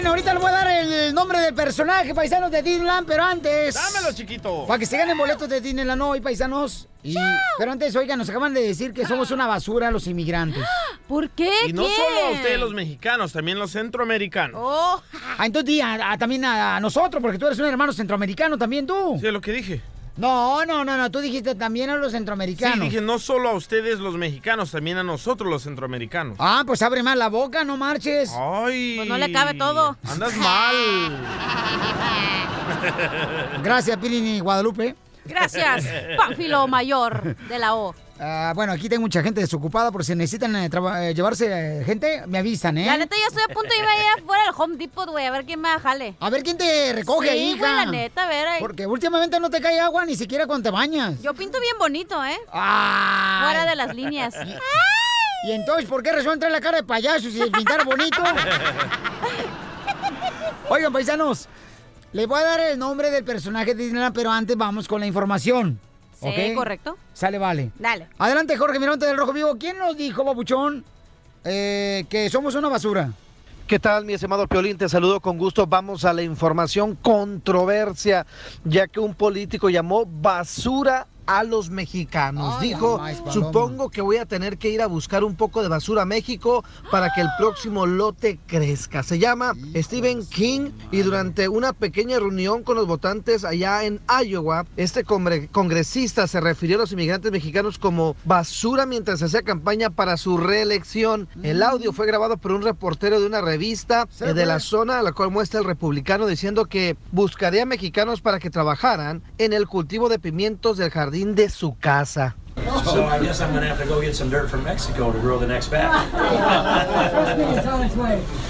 Bueno, ahorita le voy a dar el nombre del personaje, paisanos de Disneyland, pero antes. Dámelo, chiquito. Para que se ganen boletos de Disneyland hoy, paisanos. Y, pero antes, oigan, nos acaban de decir que somos una basura los inmigrantes. ¿Por qué? Y no solo a ustedes los mexicanos, también los centroamericanos. Oh. Ah, entonces di a- a- también a, a nosotros, porque tú eres un hermano centroamericano también tú. Sí, es lo que dije. No, no, no, no, tú dijiste también a los centroamericanos. Sí, dije no solo a ustedes los mexicanos, también a nosotros los centroamericanos. Ah, pues abre más la boca, no marches. Ay. Pues no le cabe todo. Andas mal. Gracias, Pirini Guadalupe. Gracias, Pánfilo Mayor de la O. Ah, bueno, aquí tengo mucha gente desocupada, por si necesitan eh, eh, llevarse eh, gente, me avisan, ¿eh? La neta, ya estoy a punto de irme a ir afuera del Home Depot, güey, a ver quién me jale. A ver quién te recoge, Sí, hija. güey, la neta, a ver. ahí. Porque últimamente no te cae agua ni siquiera cuando te bañas. Yo pinto bien bonito, ¿eh? Ay. Fuera de las líneas. ¿Y entonces por qué razón trae la cara de payaso si pintar bonito? Oigan, paisanos, les voy a dar el nombre del personaje de Disneyland, pero antes vamos con la información. Sí, ¿ok? correcto. Sale, vale. Dale. Adelante, Jorge Miramonte del Rojo Vivo. ¿Quién nos dijo, babuchón, eh, que somos una basura? ¿Qué tal, mi estimado Piolín? Te saludo con gusto. Vamos a la información controversia, ya que un político llamó basura a los mexicanos. Ay, Dijo, supongo que voy a tener que ir a buscar un poco de basura a México para que el próximo lote crezca. Se llama Stephen King y durante una pequeña reunión con los votantes allá en Iowa, este congre- congresista se refirió a los inmigrantes mexicanos como basura mientras hacía campaña para su reelección. El audio fue grabado por un reportero de una revista de la zona a la cual muestra el republicano diciendo que buscaría mexicanos para que trabajaran en el cultivo de pimientos del jardín de su casa. So I guess I'm gonna have to go get some dirt from Mexico to grow the next batch.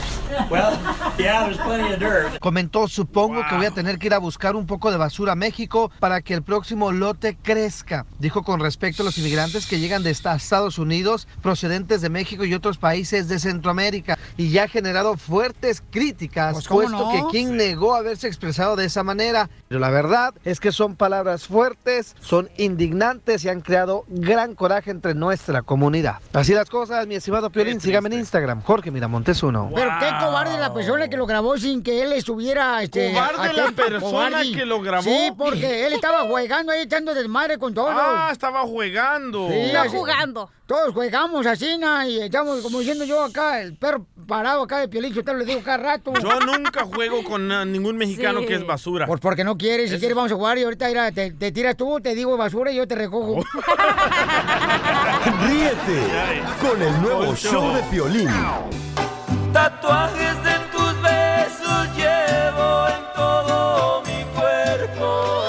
well, yeah, there's plenty of dirt. Comentó, supongo que voy a tener que ir a buscar un poco de basura a México para que el próximo lote crezca. Dijo con respecto a los inmigrantes que llegan de esta- Estados Unidos, procedentes de México y otros países de Centroamérica, y ya ha generado fuertes críticas, Pues, ¿cómo puesto no? que King negó haberse expresado de esa manera. Pero la verdad es que son palabras fuertes, son indignantes y han creado gran coraje entre nuestra comunidad. Así las cosas, mi estimado Piolín, sígame en Instagram, Jorge Miramontes uno. Pero qué cobarde la persona que lo grabó sin que él estuviera... Este, Cobarde la persona que lo grabó. Sí, porque él estaba jugando ahí echando desmadre con todos. Ah, estaba jugando. Sí, No jugando. Todos jugamos así, ¿no? Y estamos, como diciendo yo acá, el perro parado acá de Piolín, yo te lo digo cada rato. Yo nunca juego con ningún mexicano Sí. que es basura. Pues porque no quieres, si quieres vamos a jugar y ahorita mira, te, te tiras tú, te digo basura y yo te recojo. Ríete con el nuevo show de Piolín. Tatuajes de tus besos llevo en todo mi cuerpo.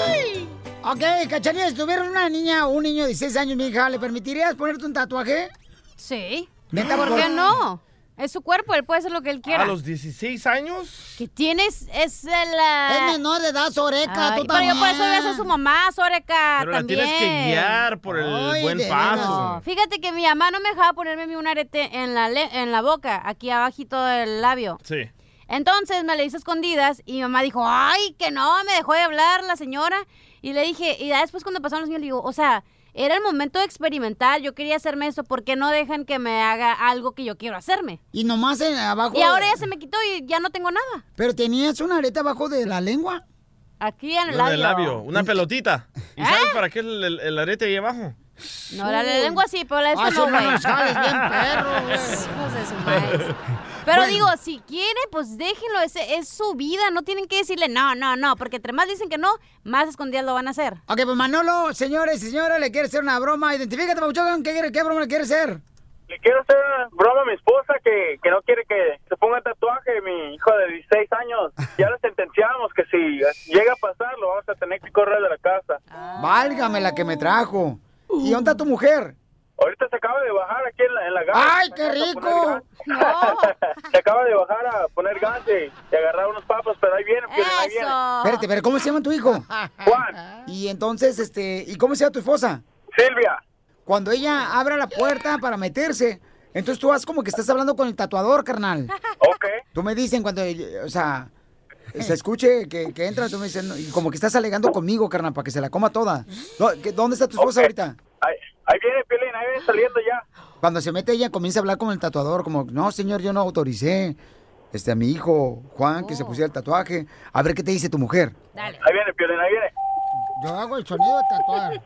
ok, Cachanilla, si tuvieras una niña o un niño de 16 años, mi hija, ¿le permitirías ponerte un tatuaje? Sí. ¿Por por- qué no? Es su cuerpo, él puede hacer lo que él quiera. A los 16 años. Que tienes es el... ah, Es menor de edad, Soreca, tú pero yo por eso voy a ser su mamá, Soreca, Pero la también. tienes que guiar por el Ay, buen paso. No, fíjate que mi mamá no me dejaba ponerme a mí un arete en la, le- en la boca, aquí abajito del labio. Sí. Entonces me le hice escondidas y mi mamá dijo, ay, que no, me dejó de hablar la señora. Y le dije, y después cuando pasaron los niños, le digo, o sea, era el momento de experimentar, yo quería hacerme eso, ¿por qué no dejan que me haga algo que yo quiero hacerme? Y nomás en, abajo... Y ahora ya se me quitó y ya no tengo nada. Pero tenías una areta abajo de la lengua. Aquí en el En labio. el labio. Una pelotita. ¿Y sabes para qué el, el- el arete ahí abajo? No, la lengua sí, pero la esta Ah, no, güey. bien, perro, güey. Hijos de su madre. Pero Bueno. digo, si quiere, pues déjenlo, es, es su vida, no tienen que decirle no, no, no, porque entre más dicen que no, más escondidas lo van a hacer. Ok, pues Manolo, señores y señoras, le quiere hacer una broma. Identifícate, Pabuchón, ¿qué, quiere- ¿qué broma le quiere hacer? Le quiero hacer una broma a mi esposa que, que no quiere que se ponga tatuaje, mi hijo de 16 años. Ya lo sentenciamos que si llega a pasar lo vamos a tener que correr de la casa. Válgame la que me trajo. ¿Y dónde está tu mujer? Ahorita se acaba de bajar aquí en la, en la gas. ¡Ay, qué rico! Se acaba de bajar a poner gas y, y agarrar unos papas, pero ahí viene, Piolín, ahí viene. Espérate, pero ¿cómo se llama tu hijo? Juan, Y entonces, este, ¿y cómo se llama tu esposa? Silvia. Cuando ella abra la puerta para meterse, entonces tú vas como que estás hablando con el tatuador, carnal. Ok. Tú me dicen cuando, o sea, se escuche que, que entra, tú me dices, no, y como que estás alegando conmigo, carnal, para que se la coma toda. ¿Dó- qué- ¿Dónde está tu esposa ahorita? Ahí, viene Piolín, ahí viene saliendo ya. Cuando se mete ella, comienza a hablar con el tatuador, como, no, señor, yo no autoricé este, a mi hijo Juan que se pusiera el tatuaje. A ver qué te dice tu mujer. Dale. Ahí viene Piolín, ahí viene. Yo hago el sonido de tatuar.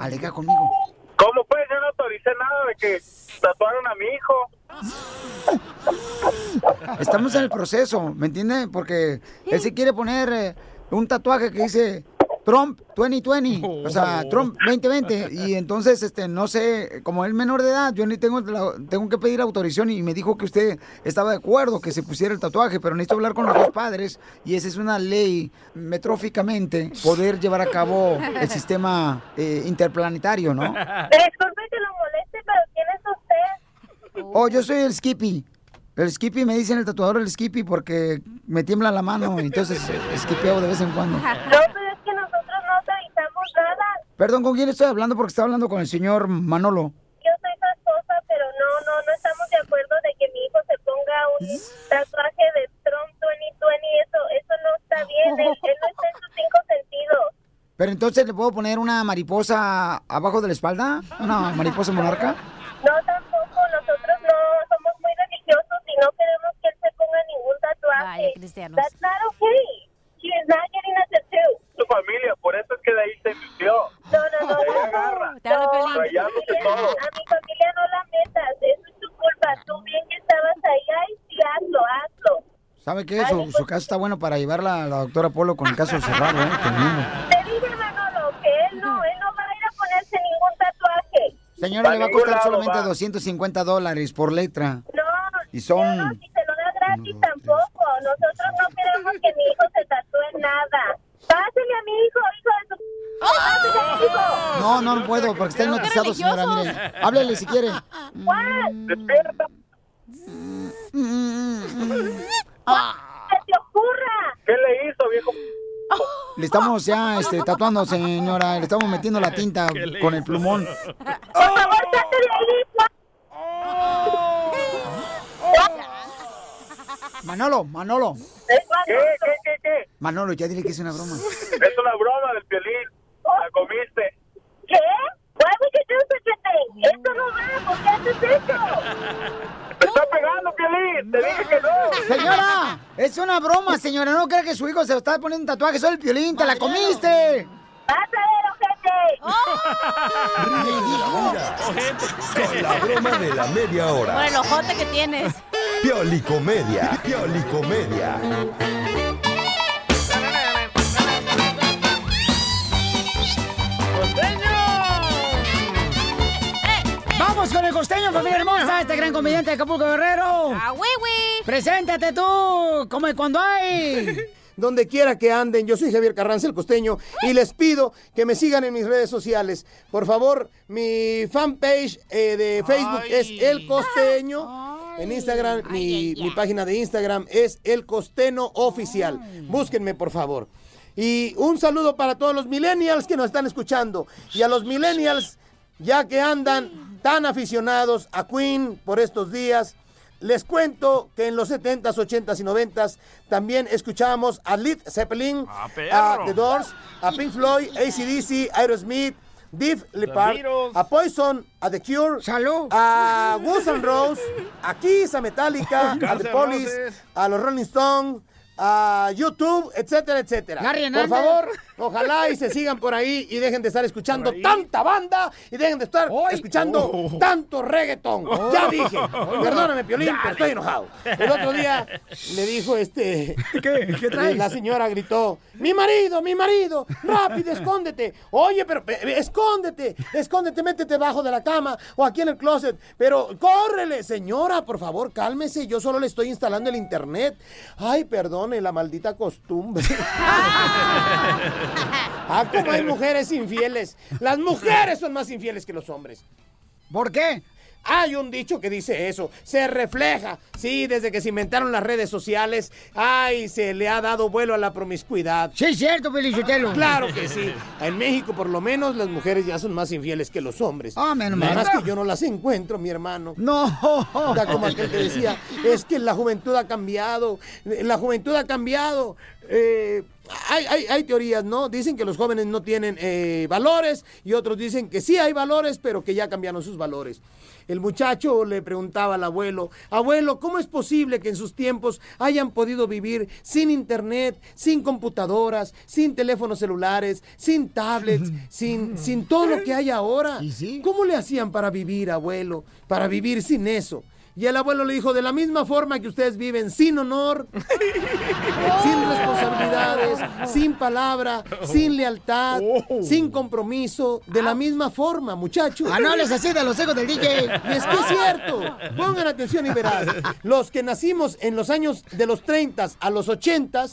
Alega conmigo. ¿Cómo pues? Yo no autoricé nada de que tatuaron a mi hijo. Estamos en el proceso, ¿me entiende? Porque él se quiere poner eh, un tatuaje que dice Trump 2020, o sea, Trump 2020. Y entonces, este, no sé, como él menor de edad, yo ni tengo, la- tengo que pedir autorización y me dijo que usted estaba de acuerdo que se pusiera el tatuaje, pero necesito hablar con los dos padres y esa es una ley metróficamente poder llevar a cabo el sistema eh, interplanetario, ¿no? Disculpe que lo moleste, pero ¿quién es usted? Oh, yo soy el Skippy. El Skippy me dicen el tatuador el Skippy porque me tiembla la mano y entonces eh, skipeo de vez en cuando. No, pero es que nosotros no autorizamos nada. Perdón, ¿con quién estoy hablando? Porque estaba hablando con el señor Manolo. Yo soy su esposa, pero no, no, no estamos de acuerdo de que mi hijo se ponga un tatuaje de Trump 2020. Eso, eso no está bien. Él, él no está en sus cinco sentidos. Pero entonces le puedo poner una mariposa abajo de la espalda, una mariposa monarca. No, tampoco. Nosotros no somos muy religiosos y no queremos que él se ponga ningún tatuaje. Vaya, cristianos. That's not okay. She is not getting a tattoo. Su familia, por eso es que de ahí se inició. No, no, no. Ahí no, agarra. No, Piolín. a mi familia- todo. A mi familia no la metas. Eso es tu culpa. Tú bien que estabas ahí. Ay, sí, hazlo, hazlo. ¿Sabe qué? Su, su caso está bueno para llevarla a la doctora Polo con el caso cerrado, ¿eh? Te dije, Manolo, que él no, él no va a ir a ponerse ningún tatuaje. Señora, le va a costar lado solamente va. 250 dólares por letra. No, Y son- no, no, si se lo da gratis tampoco. Nosotros no queremos que mi hijo se tatúe nada. Pásele a mi hijo, hijo de su... A mi hijo. No, no, no puedo porque está hipnotizado, señora. Mire, háblele si quiere. Despierta. que te ocurra. ¿Qué le hizo, viejo? Le estamos ya este, tatuando, señora. Le estamos metiendo la tinta ¿Qué le con el plumón. Por favor, salte de ahí, Juan. Manolo, Manolo. ¿Qué, qué, qué, qué? Manolo, ya dile que es una broma. Es una broma del Piolín. La comiste. ¿Qué? Why would you do such a thing? Esto no va, ¿por qué haces eso? ¡Te está pegando, Piolín! ¡Te dije que no! Señora, es una broma, señora. No crea que su hijo se está poniendo un tatuaje. Soy el piolín, te la comiste. Vas a ver, ojete. Ridícula. Con la broma de la media Por hora. el ojote que tienes. Piolicomedia. Piolicomedia. Vamos con el costeño, familia hermosa, este gran comediante de Acapulco Guerrero. ¡Ah! Preséntate tú, como cuando hay. Donde quiera que anden. Yo soy Javier Carranza, el costeño, y les pido que me sigan en mis redes sociales. Por favor, mi fanpage eh, de Facebook es El Costeño. En Instagram, mi, mi página de Instagram es El Costeno Oficial. Búsquenme, por favor. Y un saludo para todos los millennials que nos están escuchando. Y a los millennials, ya que andan tan aficionados a Queen por estos días, les cuento que en los 70s, 80s y 90s también escuchábamos a Led Zeppelin, Ah, a The Doors, a Pink Floyd, ACDC, Aerosmith, Def Leppard, a Poison, a The Cure, Salud. a Guns N' Roses, a Kiss, a Metallica, a The Police, a los Rolling Stones, a YouTube, etcétera, etcétera. Larry Por favor, ojalá y se sigan por ahí y dejen de estar escuchando tanta banda y dejen de estar Hoy. escuchando Oh. tanto reggaetón. Ya dije, perdóname, Piolín, pero estoy enojado. El otro día le dijo este... ¿Qué? ¿Qué traes? La señora gritó, mi marido, mi marido, rápido, escóndete. Oye, pero pe- escóndete, escóndete, métete debajo de la cama o aquí en el closet. Pero córrele, señora, por favor, cálmese. Yo solo le estoy instalando el internet. Ay, perdone la maldita costumbre. ah, como hay mujeres infieles. Las mujeres son más infieles que los hombres. ¿Por qué? Hay un dicho que dice eso, se refleja. Sí, desde que se inventaron las redes sociales, ay, se le ha dado vuelo a la promiscuidad. Sí, es cierto, Felicitelo. Claro que sí. En México, por lo menos, las mujeres ya son más infieles que los hombres. Ah, menos Nada mal. más que yo no las encuentro, mi hermano. No. Ya como aquel que decía, es que la juventud ha cambiado, la juventud ha cambiado. Eh, hay, hay- hay teorías, ¿no? Dicen que los jóvenes no tienen eh, valores y otros dicen que sí hay valores, pero que ya cambiaron sus valores. El muchacho le preguntaba al abuelo, abuelo, ¿cómo es posible que en sus tiempos hayan podido vivir sin internet, sin computadoras, sin teléfonos celulares, sin tablets, sin, sin todo lo que hay ahora? ¿Cómo le hacían para vivir, abuelo? Para vivir sin eso. Y el abuelo le dijo, de la misma forma que ustedes viven sin honor, sin responsabilidades, sin palabra, sin lealtad, sin compromiso, de la misma forma, muchachos. Ah, no hables así de los hijos del DJ. Y es que es cierto. Pongan atención y verás. Los que nacimos en los años de los 30 a los 80,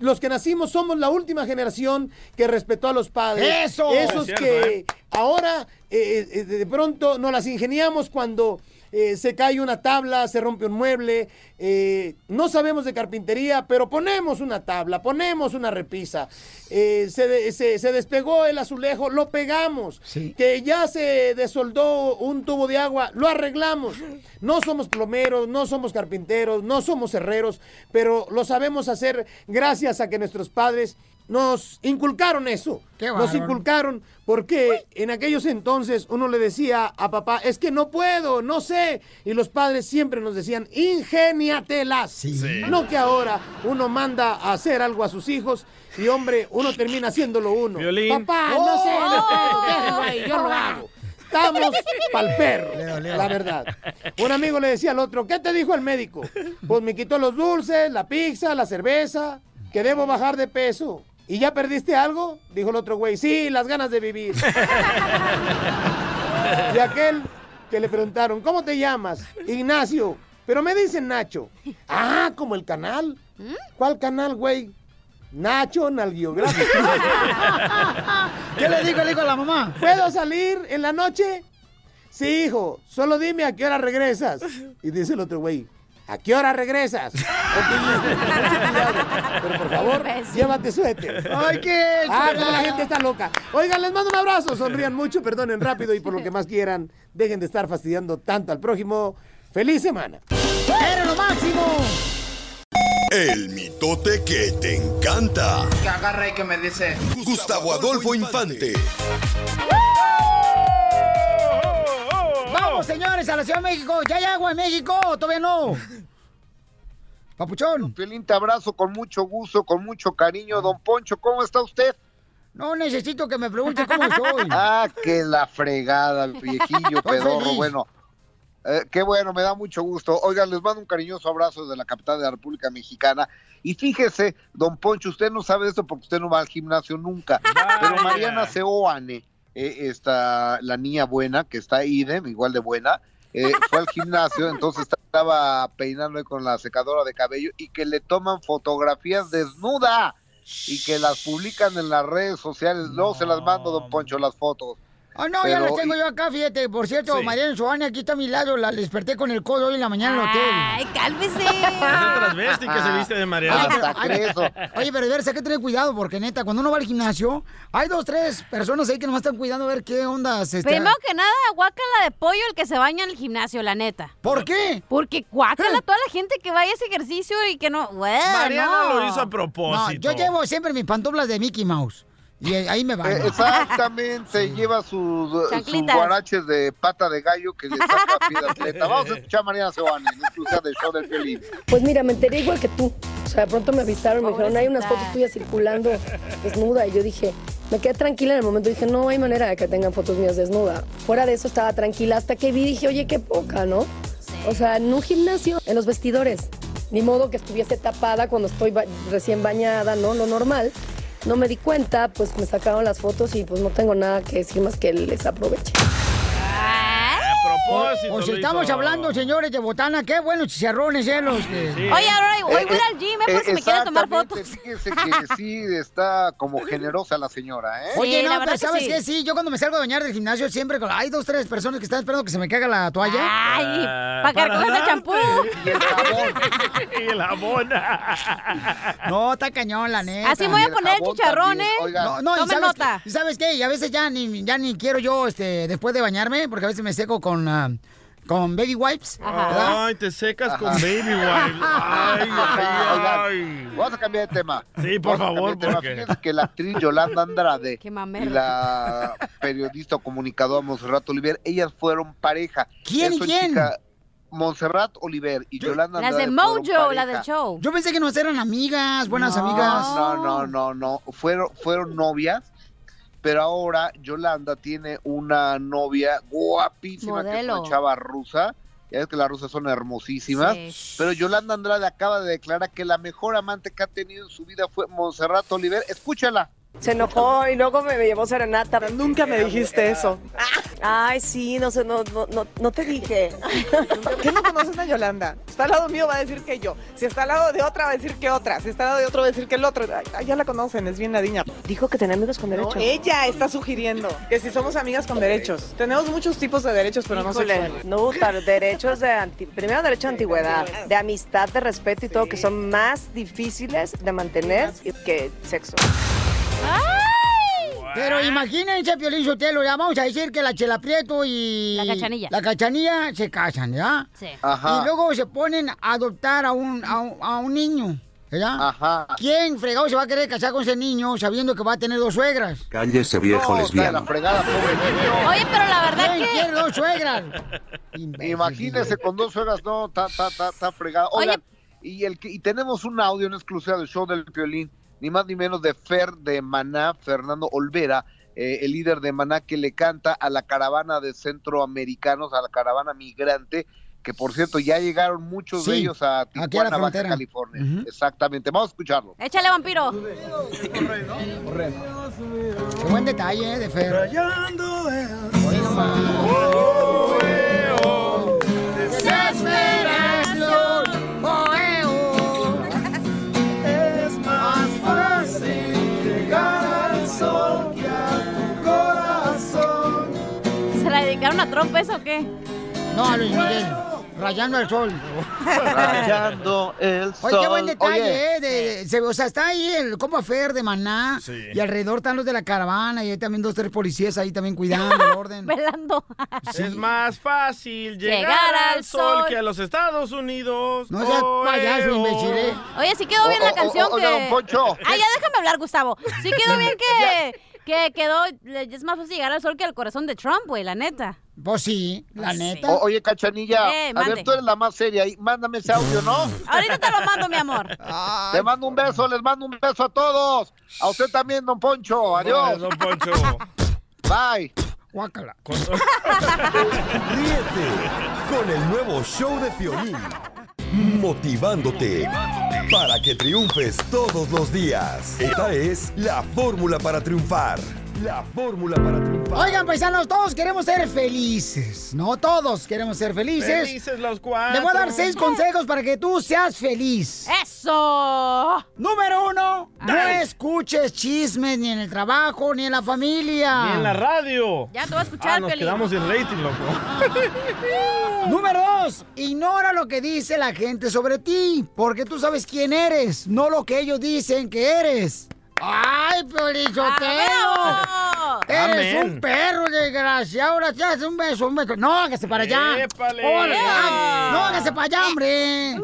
los que nacimos somos la última generación que respetó a los padres. ¡Eso! Esos Es cierto, que ¿eh? ahora eh, eh, de pronto nos las ingeniamos cuando eh, se cae una tabla, se rompe un mueble, eh, no sabemos de carpintería, pero ponemos una tabla, ponemos una repisa, eh, se, de- se- se despegó el azulejo, lo pegamos, que ya se desoldó un tubo de agua, lo arreglamos. No somos plomeros, no somos carpinteros, no somos herreros, pero lo sabemos hacer gracias a que nuestros padres nos inculcaron eso. Qué nos inculcaron porque en aquellos entonces uno le decía a papá, es que no puedo, no sé. Y los padres siempre nos decían, ingéniatelas. No que ahora uno manda a hacer algo a sus hijos y hombre, uno termina haciéndolo uno. Papá, no sé, no puedo, déjalo ahí, yo lo hago. Estamos pa'l perro, la verdad. Un amigo le decía al otro, ¿qué te dijo el médico? Pues me quitó los dulces, la pizza, la cerveza, que debo bajar de peso. ¿Y ya perdiste algo? Dijo el otro güey, sí, las ganas de vivir. Y aquel que le preguntaron, ¿cómo te llamas? Ignacio. Pero me dicen Nacho. Ah, como el canal. ¿Cuál canal, güey? Nacho Nalgiográfico. ¿Qué le dijo el hijo a la mamá? ¿Puedo salir en la noche? Sí, hijo. Solo dime a qué hora regresas. Y dice el otro güey, ¿a qué hora regresas? Pero por favor, llévate suéter. Ay, qué Ah, como la gente está loca. Oigan, les mando un abrazo. Sonrían mucho, perdonen rápido y por lo que más quieran, dejen de estar fastidiando tanto al prójimo. ¡Feliz semana! ¡Era lo máximo! El mitote que te encanta. Que agarra y que me dice. Gustavo Adolfo Infante. Vamos, señores, a la Ciudad de México. ¿Ya hay agua en México? ¿Todavía no? Papuchón. Piolín, te abrazo con mucho gusto, con mucho cariño. Don Poncho, ¿cómo está usted? No necesito que me pregunte cómo estoy. Ah, que la fregada, el viejillo pedorro. Bueno, eh, qué bueno, me da mucho gusto. Oigan, les mando un cariñoso abrazo desde la capital de la República Mexicana. Y fíjese, don Poncho, usted no sabe esto porque usted no va al gimnasio nunca. Pero Mariana Seoane, eh, esta, la niña buena, que está idem, igual de buena, eh, fue al gimnasio, entonces estaba peinando con la secadora de cabello y que le toman fotografías desnuda y que las publican en las redes sociales. Luego se las mando, don Poncho, las fotos. Ah, no, ya las tengo yo acá, fíjate. Por cierto, Sí. Mariana Soane aquí está a mi lado. La desperté con el codo hoy en la mañana en el hotel. Ay, cálmese. Es el transvesti que se viste de Mariana. Oye, pero, ay, oye, pero de veras hay que tener cuidado porque neta, cuando uno va al gimnasio, hay dos, tres personas ahí que nomás están cuidando a ver qué onda se está. Primero que nada, guácala de pollo el que se baña en el gimnasio, la neta. ¿Por qué? Porque guácala toda la gente que vaya a ese ejercicio y que no. Güey, Mariana no. lo hizo a No, propósito. yo llevo siempre mis pantuflas de Mickey Mouse. Y ahí me van. Eh, Exactamente, lleva sus, sus Chanclitas. guaraches de pata de gallo que le saca pie de atleta. Vamos a escuchar a Mariana Seoane, en exclusiva del show del Pelín. Pues mira, me enteré igual que tú. O sea, de pronto me avisaron, me dijeron, hay unas fotos tuyas circulando desnuda. Y yo dije, me quedé tranquila en el momento. Dije, no hay manera de que tengan fotos mías desnuda. Fuera de eso estaba tranquila hasta que vi, dije, oye, qué poca, ¿no? O sea, en un gimnasio, en los vestidores. Ni modo que estuviese tapada cuando estoy ba- recién bañada, ¿no? Lo normal. No me di cuenta, pues me sacaron las fotos y pues no tengo nada que decir más que les aproveche. Propósito. O si lo estamos hizo. hablando, señores, de botana, qué buenos chicharrones, ¿eh? Los que... Oye, ahora hoy voy al gym, ¿eh? Por si me quieren tomar fotos. Fíjese que sí está como generosa la señora, ¿eh? Oye, no, pero que ¿sabes sí. qué? Sí, yo cuando me salgo a bañar del gimnasio siempre con- hay dos, tres personas que están esperando que se me caiga la toalla. Ay, Ah, para que recojas el champú. Y el jabón. y el jabón. No, está cañón, la neta. Así me voy a poner el chicharrón, ¿eh? No, no, y Tomen sabes, nota. ¿y sabes qué? Y a veces ya ni, ya ni quiero yo, este, después de bañarme, porque a veces me seco con, con baby wipes. Ay, te secas con baby wipe. Ay, ay, ay. Vamos a cambiar de tema. Sí, por Vamos favor, porque- Fíjense que la actriz Yolanda Andrade Qué y la periodista o comunicadora Monserrat Oliver, ellas fueron pareja. ¿Quién y quién? chica- Monserrat Oliver y Yolanda Las de Andrade Mojo, la del show. Yo pensé que nos eran amigas, buenas No. amigas. No, no, no, no. Fueron, fueron novias, pero ahora Yolanda tiene una novia guapísima que es una chava rusa. Ya ves que las rusas son hermosísimas. Sí. Pero Yolanda Andrade acaba de declarar que la mejor amante que ha tenido en su vida fue Monserrat Oliver. Escúchala. Se enojó y luego me, me llevó serenata. Nunca me dijiste eso. Ay, sí, no sé, no, no, no, no te dije. ¿Qué no conoces a Yolanda? Está al lado mío, va a decir que yo. Si está al lado de otra, va a decir que otra. Si está al lado de otro, va a decir que el otro. Ay, ya la conocen, es bien ladina. Dijo que tenía amigos con No, derecho. ella está sugiriendo que si somos amigas con derechos. Tenemos muchos tipos de derechos, pero no Híjole, sexuales. no, derechos de anti- primero derecho de antigüedad, de amistad, de respeto y todo, que son más difíciles de mantener que sexo. Pero imagínense, Piolín Sotelo, ya vamos a decir que la Chela Prieto y... La Cachanilla. La Cachanilla se casan, ¿ya? Sí. Ajá. Y luego se ponen a adoptar a un, a un, a un niño, ¿verdad? Ajá. ¿Quién fregado se va a querer casar con ese niño sabiendo que va a tener dos suegras? Cállese viejo No, la lesbiano. fregada, pobre niño. Oye, pero la verdad ¿Quién que... quiere dos suegras? Imagínese con dos suegras, no, está está está está fregada. Oigan, y, el y tenemos un audio en exclusiva del show del violín, ni más ni menos de Fer de Maná, Fernando Olvera, eh, el líder de Maná que le canta a la caravana de centroamericanos, a la caravana migrante, que por cierto ya llegaron muchos de ellos a aquí a la Tijuana, Baja. California. Exactamente, vamos a escucharlo. Échale, vampiro. Qué buen detalle, ¿eh? De Fer. Oye, dedicaron a Trump eso o qué? No, a Luis Miguel. Rayando el sol. Rayando el sol. Oye, qué buen detalle, Oye, ¿eh? De- de- se- o sea, está ahí el compa Fer de Maná. Sí. Y alrededor están los de la caravana. Y hay también dos, tres policías ahí también cuidando el orden. Velando. Es más fácil llegar, Llegar al al sol, sol. que a los Estados Unidos. No seas Oh, payaso, oh. imbécil, ¿eh? Oye, sí quedó bien la canción que... don Poncho. Ah, ya déjame hablar, Gustavo. Sí quedó bien que, que quedó... Es más fácil llegar al sol que al corazón de Trump, güey, la neta. Pues sí, la Pues sí. neta. O- oye, Cachanilla, Eh, a ver, tú eres la más seria ahí, mándame ese audio, ¿no? Ahorita te lo mando, mi amor. Ay, Te mando un beso, les mando un beso a todos. A usted también, don Poncho. Adiós. Don Poncho. Bye. guácala. Con- Ríete con el nuevo show de Piolín. Motivándote para que triunfes todos los días. Esta es la fórmula para triunfar. La fórmula para triunfar. Oigan, paisanos, todos queremos ser felices. No todos queremos ser felices. Felices los cuatro. Le voy a dar seis consejos para que tú seas feliz. ¡Eso! Número uno, no escuches chismes ni en el trabajo ni en la familia. Ni en la radio. Ya te voy a escuchar, Ah, nos Piolín. quedamos sin rating, loco. Número dos, ignora lo que dice la gente sobre ti, porque tú sabes quién eres, no lo que ellos dicen que eres. ¡Ay, Piolichotelo! ¡Ah, Eres Amén. un perro desgraciado, ahora te hace un beso, un beso. No, hágase para allá. Épale. Ah, No, hágase para allá, hombre.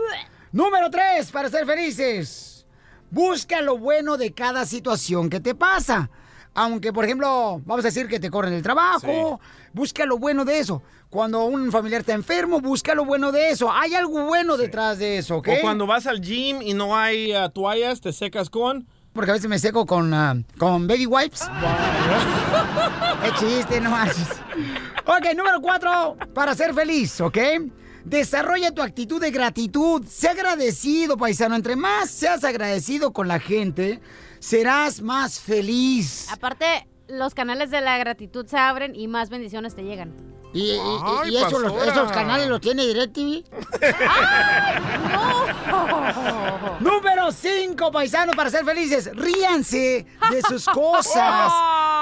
Número tres, para ser felices. Busca lo bueno de cada situación que te pasa. Aunque, por ejemplo, vamos a decir que te corren el trabajo, busca lo bueno de eso. Cuando un familiar está enfermo, busca lo bueno de eso. Hay algo bueno detrás de eso, ¿ok? O cuando vas al gym y no hay ah, toallas, te secas con. Porque a veces me seco con, ah, con baby wipes. Es chiste, no haces. Ok, número cuatro, para ser feliz, ¿ok? Desarrolla tu actitud de gratitud. Sé agradecido, paisano. Entre más seas agradecido con la gente, serás más feliz. Aparte, los canales de la gratitud se abren y más bendiciones te llegan. ¿Y, y- Ay, y eso los- esos canales los tiene DirecTV? Número 5, paisanos, para ser felices. Ríanse de sus cosas.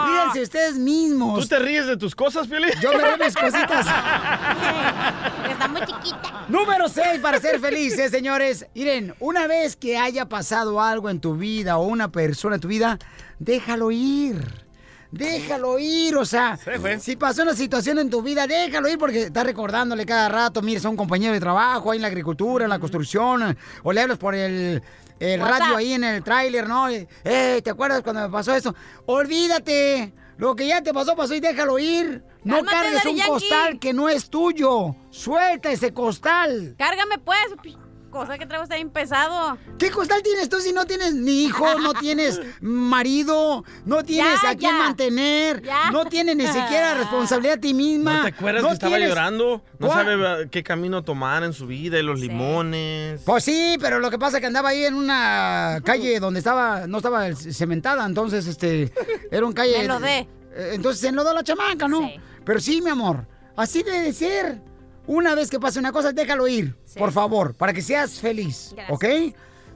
Ríanse ustedes mismos. ¿Tú te ríes de tus cosas, Piolín? Yo me río de mis cositas. Está muy chiquita. Número 6 para ser felices, señores. Miren, una vez que haya pasado algo en tu vida o una persona en tu vida, déjalo ir. Déjalo ir, o sea, si pasó una situación en tu vida, déjalo ir porque estás recordándole cada rato, mires a un compañero de trabajo ahí en la agricultura, en la construcción, o le hablas por el, radio ahí en el tráiler, ¿no? Eh, ¿te acuerdas cuando me pasó eso? Olvídate, lo que ya te pasó, pasó y déjalo ir. No Cálmate, cargues un Yankee. costal que no es tuyo. Suelta ese costal. Cárgame pues, cosa que traigo está bien pesado. ¿Qué costal tienes tú si no tienes ni hijo, no tienes marido, no tienes Ya, a quién ya. mantener, Ya. no tienes ni siquiera responsabilidad a ti misma? ¿No te acuerdas no que estaba tienes- llorando? No ¿Cuál? sabe qué camino tomar en su vida y los limones. Pues sí, pero lo que pasa es que andaba ahí en una calle donde estaba, no estaba cementada, entonces este, era un calle. Me enlodé. Eh, Entonces se enlodó la chamaca, ¿no? Pero sí, mi amor, así debe de ser. Una vez que pase una cosa, déjalo ir, por favor, para que seas feliz, Gracias. ¿ok?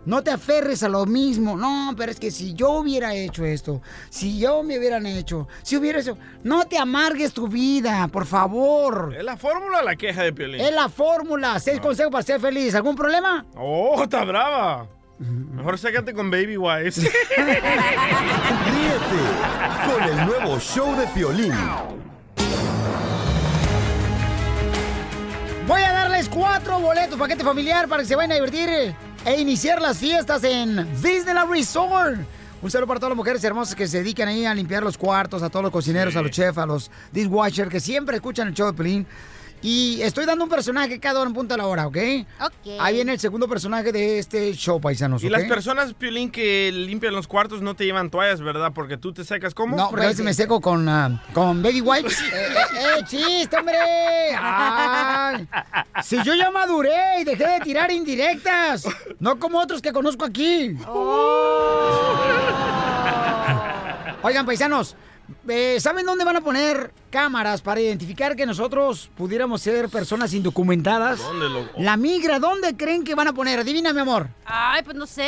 No te aferres a lo mismo. No, pero es que si yo hubiera hecho esto, si yo me hubieran hecho, si hubiera hecho... No te amargues tu vida, por favor. ¿Es la fórmula la queja de Piolín? Es la fórmula. Seis consejos para ser feliz. ¿Algún problema? ¡Oh, está brava! Mejor sácate con Baby Wise. Ríete con el nuevo show de Piolín. Voy a darles cuatro boletos, paquete familiar, para que se vayan a divertir e iniciar las fiestas en Disneyland Resort. Un saludo para todas las mujeres hermosas que se dedican ahí a limpiar los cuartos, a todos los cocineros, a los chefs, a los dishwashers que siempre escuchan el show de Pelín. Y estoy dando un personaje cada hora en punto a la hora, ¿ok? Ok. Ahí viene el segundo personaje de este show, paisanos, Y las personas, Piolín, que limpian los cuartos no te llevan toallas, ¿verdad? Porque tú te secas ¿cómo? No, porque a veces me seco con, ah, con baby wipes. eh, eh, eh, chiste, hombre! Ay. Si yo ya maduré y dejé de tirar indirectas. No como otros que conozco aquí. Oigan, paisanos, eh, ¿saben dónde van a poner cámaras para identificar que nosotros pudiéramos ser personas indocumentadas? ¿Dónde, loco? La migra, ¿dónde creen que van a poner? Adivina, mi amor. Ay, pues no sé.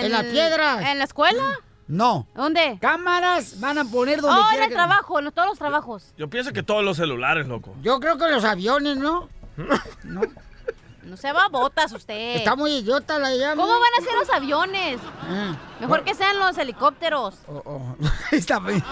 En, En la piedra. ¿En la escuela? No. ¿Dónde? Cámaras van a poner donde Oh, en el que- trabajo, en todos los trabajos. Yo pienso que todos los celulares, loco. Yo creo que los aviones, ¿no? No se va a botas usted. Está muy idiota la llama. ¿Cómo van a ser los aviones? Mejor que sean los helicópteros. Está bien.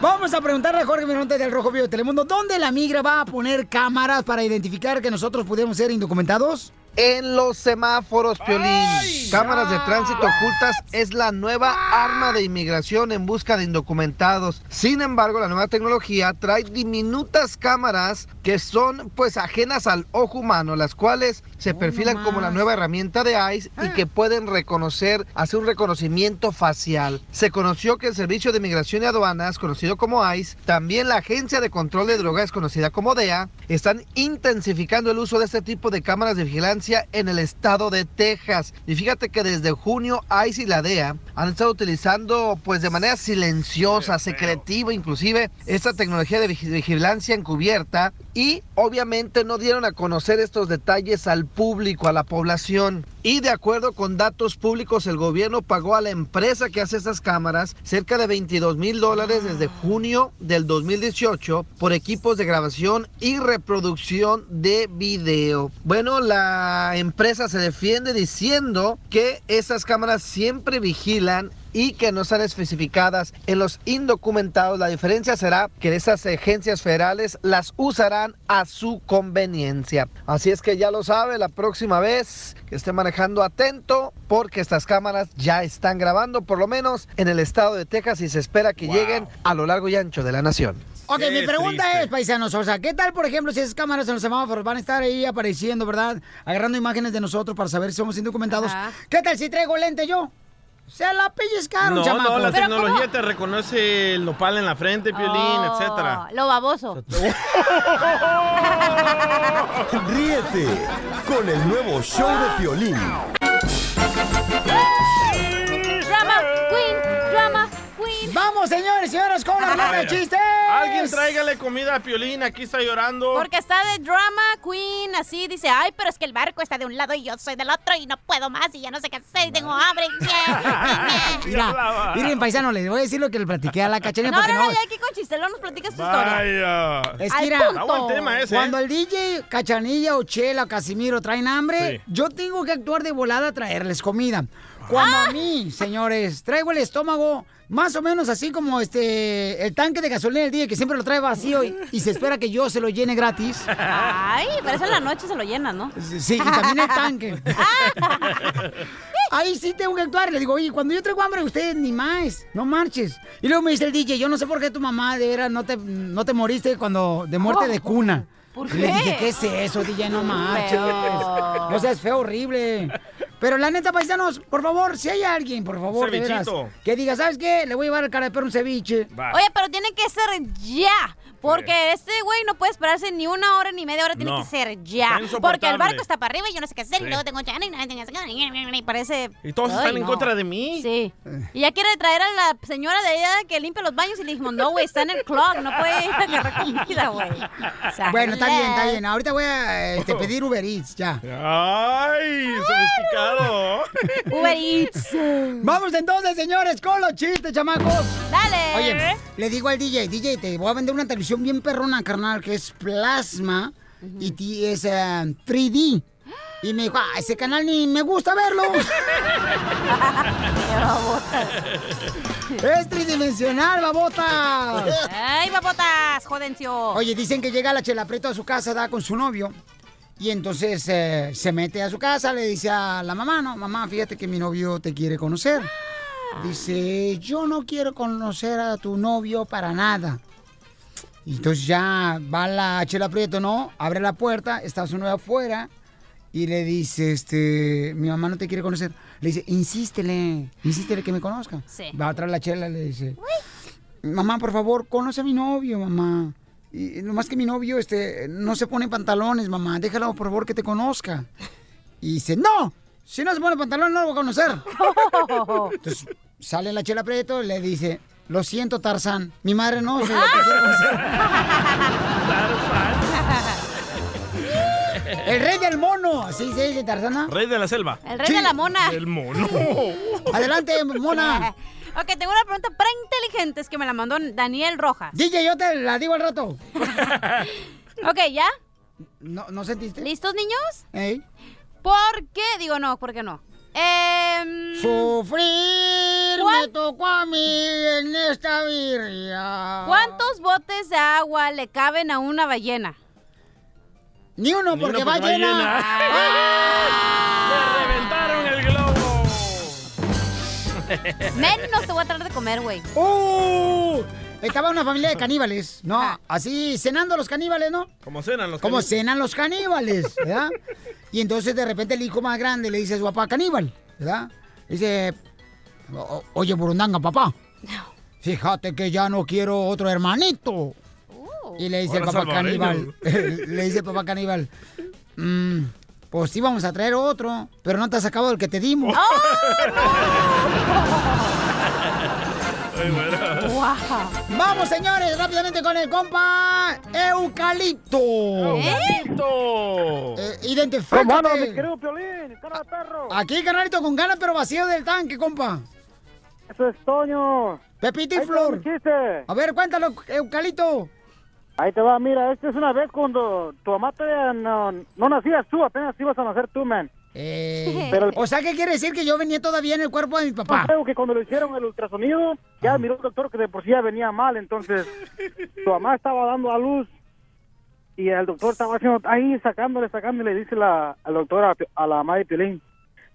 Vamos a preguntarle a Jorge Mironte del Rojo Vivo de Telemundo, ¿dónde la migra va a poner cámaras para identificar que nosotros pudiéramos ser indocumentados? En los semáforos, Piolín. Cámaras de tránsito ocultas es la nueva arma de inmigración en busca de indocumentados. Sin embargo, la nueva tecnología trae diminutas cámaras que son pues ajenas al ojo humano, las cuales se perfilan como la nueva herramienta de ICE y que pueden reconocer, hacer un reconocimiento facial. Se conoció que el Servicio de Migración y Aduanas, conocido como ICE, también la Agencia de Control de Drogas, conocida como DEA, están intensificando el uso de este tipo de cámaras de vigilancia en el estado de Texas. Y fíjate que desde junio ICE y la DEA han estado utilizando pues de manera silenciosa, secretiva inclusive, esta tecnología de vigi- vigilancia encubierta y obviamente no dieron a conocer estos detalles al público, a la población. Y de acuerdo con datos públicos, el gobierno pagó a la empresa que hace estas cámaras cerca de 22 mil dólares desde junio del 2018 por equipos de grabación y reproducción de video. Bueno, la empresa se defiende diciendo que esas cámaras siempre vigilan y que no están especificadas en los indocumentados. La diferencia será que esas agencias federales las usarán a su conveniencia. Así es que ya lo sabe, la próxima vez que esté manejando atento porque estas cámaras ya están grabando por lo menos en el estado de Texas y se espera que lleguen a lo largo y ancho de la nación. Ok, mi pregunta es, paisanos, o sea, ¿qué tal, por ejemplo, si esas cámaras en los semáforos van a estar ahí apareciendo, ¿verdad? Agarrando imágenes de nosotros para saber si somos indocumentados. ¿Qué tal si traigo lente yo? Se la pellizcaron, No, chamaco. no, la Pero tecnología te reconoce el nopal en la frente, Piolín, Oh, etcétera. Lo baboso. Ríete con el nuevo show de Piolín. Vamos señores, señoras, con la ruleta de chistes. Alguien tráigale comida a Piolín, aquí está llorando. Porque está de drama queen, así dice, ay, pero es que el barco está de un lado y yo soy del otro y no puedo más y ya no sé qué hacer y tengo hambre. Mira, miren, paisano, les voy a decir lo que le platiqué a la cachanilla No, no, no. no, ya aquí con Chistelón nos platicas tu historia. Es que mira, ¿eh? cuando el DJ, Cachanilla o Chela o Casimiro traen hambre, yo tengo que actuar de volada a traerles comida. Cuando Ah. a mí, señores, traigo el estómago más o menos así como este el tanque de gasolina del DJ que siempre lo trae vacío y, y se espera que yo se lo llene gratis. Ay, pero eso en la noche se lo llenas, ¿no? Sí, y también el tanque. Ahí sí tengo que actuar. Le digo, oye, cuando yo traigo hambre, ustedes ni más, no marches. Y luego me dice el DJ, yo no sé por qué tu mamá de veras no te, no te moriste cuando de muerte de cuna. ¿Por Y le qué? dije, ¿qué es eso, DJ? No marches. Feo. O sea, es feo, horrible. Pero la neta, paisanos, por favor, si hay alguien, por favor, de veras, Cevichito. que diga, ¿sabes qué? Le voy a llevar al cara de perro un ceviche. Oye, pero tiene que ser ya. Porque este güey no puede esperarse ni una hora ni media hora, tiene No. que ser ya. Porque el barco está para arriba y yo no sé qué hacer. Sí. Y luego tengo chana y no tengo y parece. Y todos Ay, están en contra de mí. Sí. Y ya quiere traer a la señora de allá que limpia los baños y le dijimos, no, güey, está en el clock, no puede ir a agarrar comida, güey. O sea, Bueno, está bien, está bien. Ahorita voy a este, pedir Uber Eats, ya. ¡Ay! Sofisticado. Uber Eats. Vamos entonces, señores, con los chistes, chamacos. Dale. Oye, le digo al DJ, DJ, te voy a vender una televisión bien perrona, carnal, que es plasma y ti- es eh, 3D. Y me dijo, ah, ese canal ni me gusta verlo. es tridimensional, babota. ¡Ay, babotas, jodencio! Oye, dicen que llega la chela preto a su casa, da con su novio. Y entonces eh, se mete a su casa, le dice a la mamá, no, mamá, fíjate que mi novio te quiere conocer. Dice, yo no quiero conocer a tu novio para nada. Y entonces ya va la chela prieto, ¿no? Abre la puerta, está su novio afuera y le dice, este, mi mamá no te quiere conocer. Le dice, insístele, insístele que me conozca. Sí. Va atrás la chela y le dice, mamá, por favor, conoce a mi novio, mamá. Y nomás que mi novio este, no se pone pantalones, mamá. Déjalo, por favor, que te conozca. Y dice, no, si no se pone pantalones no lo voy a conocer. Entonces sale la chela preto y le dice, lo siento, Tarzán. Mi madre no se te quiere conocer. El rey del mono, así se dice Tarzana. Rey de la selva. El rey de la mona. El mono. Adelante, mona. Ok, tengo una pregunta para inteligentes que me la mandó Daniel Rojas. DJ, yo te la digo al rato. Ok, ¿ya? ¿No, ¿no sentiste? ¿Listos, niños? Ey. ¿Por qué? Digo, no, ¿por qué no? Em, Sufrir ¿Cuán- me tocó a mí en esta birria. ¿Cuántos botes de agua le caben a una ballena? Ni uno, Ni porque uno va porque va llena. ¡Me reventaron Menos te voy a tratar de comer, güey. ¡Uh! Estaba una familia de caníbales, ¿no? Así cenando los caníbales, ¿no? Como cenan los Como caníbales. cenan los caníbales, ¿verdad? Y entonces de repente el hijo más grande le dice a su papá caníbal, ¿verdad? Dice, "O- oye, Burundanga, papá. Fíjate que ya no quiero otro hermanito. Y le dice el papá salvadoreño. caníbal, le dice el papá caníbal, "Mm, pues sí vamos a traer otro, pero no te has sacado el que te dimos. Ay, bueno. Vamos, señores, rápidamente con el compa Eucalipto. ¡Eucalipto! Eh, identifícate. ¿Cómo ando, mi querido Piolín? ¡Cara de perro! Aquí, carnalito, con ganas, pero vacío del tanque, compa. Eso es Toño. Pepito y Ahí Flor. A ver, cuéntalo, Eucalipto. Ahí te va, mira, esta es una vez cuando tu mamá todavía no, no nacías tú, apenas ibas a nacer tú, man. Eh, Pero el- o sea, ¿qué quiere decir que yo venía todavía en el cuerpo de mi papá? Creo que cuando le hicieron el ultrasonido, ya miró el doctor que de por sí ya venía mal, entonces tu mamá estaba dando a luz y el doctor estaba haciendo ahí sacándole, sacándole, dice la, al doctor a, a la madre Pilín,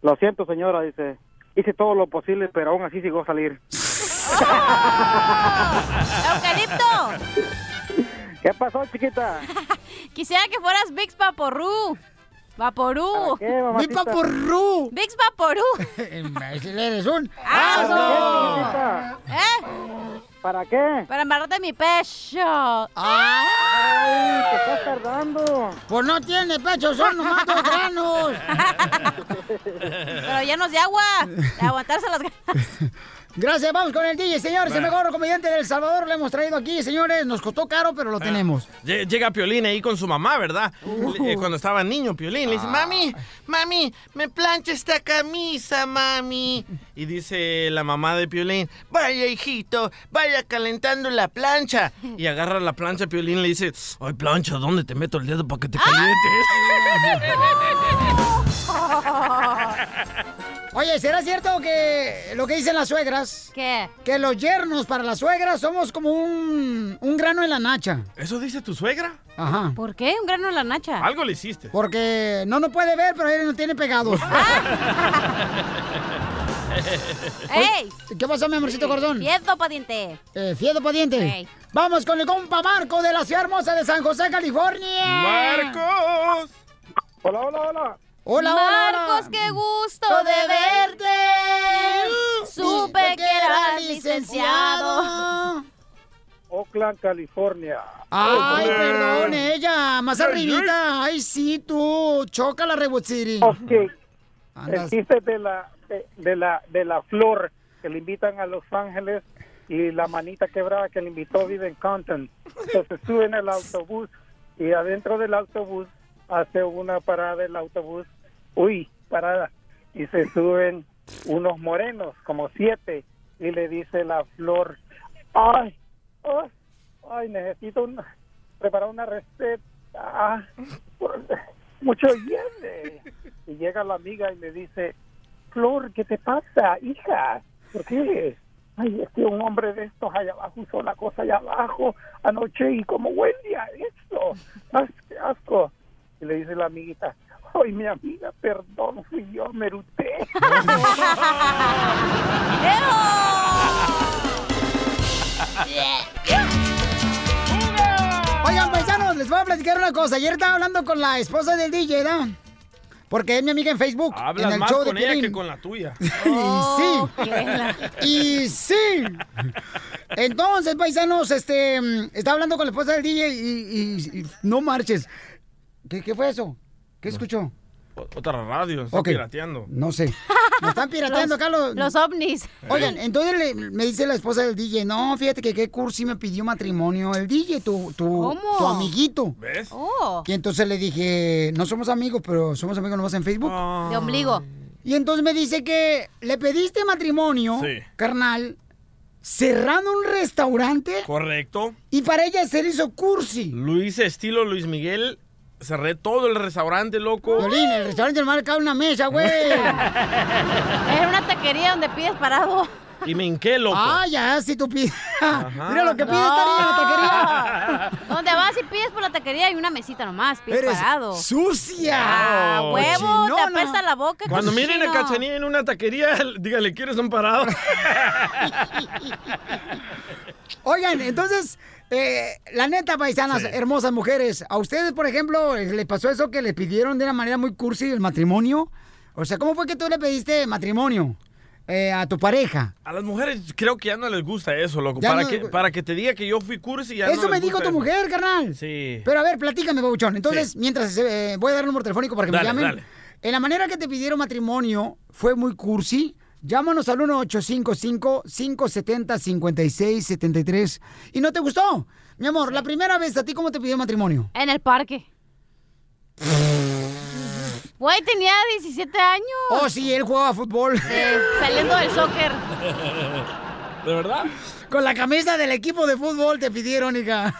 lo siento señora, dice, hice todo lo posible, pero aún así sigo a salir. ¡Eucalipto! ¿Qué pasó, chiquita? Quisiera que fueras Vix Vaporú. Vaporú. ¿Qué, ¡Mi mamacita? paporru! Vix Vaporú. Eres un ¡Ah, asno. ¿Eh? ¿Para qué? Para amarrarte mi pecho. ¡Ay, te estás tardando! Pues no tiene pecho, son nomás dos granos. Pero llenos de agua. De aguantarse las ganas. Gracias, vamos con el DJ, señores. El mejor comediante del Salvador lo hemos traído aquí, señores. Nos costó caro, pero lo tenemos. Lle- Llega Piolín ahí con su mamá, ¿verdad? Le- eh, Cuando estaba niño, Piolín le dice, Ah. mami, mami, me plancha esta camisa, mami. Y dice la mamá de Piolín, vaya hijito, vaya calentando la plancha. Y agarra la plancha, Piolín le dice, ay plancha, ¿dónde te meto el dedo para que te calientes? Oye, ¿será cierto que lo que dicen las suegras? ¿Qué? Que los yernos para las suegras somos como un, un grano en la nacha. ¿Eso dice tu suegra? Ajá. ¿Por qué? Un grano en la nacha. Algo le hiciste. Porque no nos puede ver, pero él no tiene pegados. ¡Ey! ¿Qué pasó, mi amorcito gordón? Fiedo pariente. Eh, fiedo pariente. Ey. Vamos con el compa Marco de la ciudad hermosa de San José, California. ¡Marcos! Hola, hola, hola. Hola, hola, Marcos, qué gusto de verte. Supe que eras licenciado. Oakland, California. Ay, Oakland. perdón, ella, más arribita. Ay, sí, tú, choca la City. Ok. El Andas- chiste de la, de, de la, de la flor que le invitan a Los Ángeles y la manita quebrada que le invitó vive en Compton. Entonces sube en el autobús y adentro del autobús hace una parada el autobús. Uy, parada. Y se suben unos morenos, como siete, y le dice la flor, ay, ay, ay, necesito una- preparar una receta. Ah, mucho hiede. Y llega la amiga y le dice, Flor, ¿qué te pasa, hija? ¿Por qué? Ay, es que un hombre de estos allá abajo usó la cosa allá abajo anoche y como huele a esto. Asco. Y le dice la amiguita, ay, mi amiga, perdón, fui yo, me eruté. Oigan, paisanos, les voy a platicar una cosa. Ayer estaba hablando con la esposa del DJ, ¿verdad? Porque es mi amiga en Facebook. Hablas en el más show con de ella Piolín. que con la tuya. y sí. Y sí. Entonces, paisanos, este, mm, estaba hablando con la esposa del DJ y, y- y no marches. ¿Qué, qué fue eso? ¿Qué escuchó? Otra radio, está Ok. pirateando. No sé. Me están pirateando acá los... Los ovnis. Oigan, entonces le- me dice la esposa del DJ, no, fíjate que qué cursi me pidió matrimonio el DJ, tu, tu, ¿Cómo? tu amiguito. ¿Ves? Oh. Y entonces le dije, no somos amigos, pero somos amigos nomás en Facebook. De ombligo. Y entonces me dice que le pediste matrimonio, Sí. carnal, cerrando un restaurante Correcto. y para ella se le hizo cursi. Luis estilo Luis Miguel. Cerré todo el restaurante, loco. Violín, el restaurante normal cabe una mesa, güey. Era una taquería donde pides parado. Y me hinqué, loco. Ah, ya, si tú pides. Mira lo que pide esta niña en la taquería. Donde vas y pides por la taquería y una mesita nomás, pides Eres parado. sucia. Ah, Oh, huevo, te apesta la boca. Cuando miren a. Cachanilla en una taquería, dígale, ¿quieres un parado? Oigan, entonces, eh, la neta, paisanas, hermosas mujeres, ¿a ustedes, por ejemplo, les pasó eso que le pidieron de una manera muy cursi el matrimonio? O sea, ¿cómo fue que tú le pediste matrimonio eh, a tu pareja? A las mujeres creo que ya no les gusta eso, loco. Para, no- que, para que te diga que yo fui cursi ya Eso no me les dijo tu eso. mujer, carnal. Sí. Pero a ver, platícame, babuchón. Entonces, Sí. mientras eh, voy a dar un número telefónico para que Dale, me llamen. dale. En la manera que te pidieron matrimonio fue muy cursi. Llámanos al 1-855-570-5673. ¿Y no te gustó? Mi amor, la primera vez a ti, ¿cómo te pidió matrimonio? En el parque. Güey, tenía 17 años. Oh, sí, él jugaba fútbol. Sí, saliendo del soccer. ¿De verdad? Con la camisa del equipo de fútbol te pidieron, hija.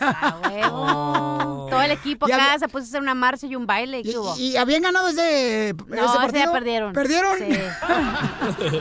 Huevo. Todo el equipo acá se puso a hacer una marcha y un baile. ¿qué hubo? ¿Y habían ganado ese, No, ese ese partido? día perdieron. ¿Perdieron? Sí.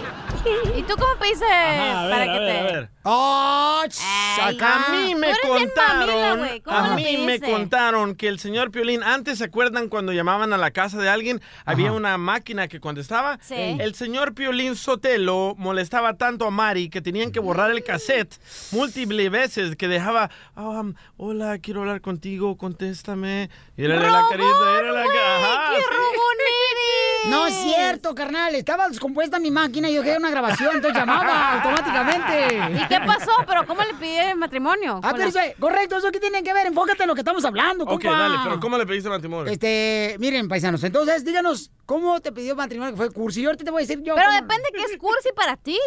¿Y tú cómo pediste Ajá, ver, para a que ver, te...? a ver. ¡Oh, ch- Ay, acá! A mí me contaron, mamila, güey. ¿Cómo a mí me contaron que el señor Piolín, antes se acuerdan cuando llamaban a la casa de alguien, había una máquina que contestaba. Sí. El señor Piolín Sotelo molestaba tanto a Mari que tenían que borrar el cassette múltiples veces que dejaba, "Ah, hola, quiero hablar contigo, contéstame. Y era la carita, era la cara. ¡Qué sí. No es cierto, carnal. Estaba descompuesta mi máquina y yo dejé una grabación, entonces llamaba automáticamente. ¿Y qué pasó? ¿Pero cómo le pide matrimonio? Ah, pero la- eso, correcto, ¿eso qué tiene que ver? Enfócate en lo que estamos hablando, Ok, compa. dale, pero ¿cómo le pediste matrimonio? Este, miren, paisanos, entonces díganos, ¿cómo te pidió matrimonio que fue cursi? Yo ahorita te voy a decir yo. Pero cómo- depende que es cursi para ti.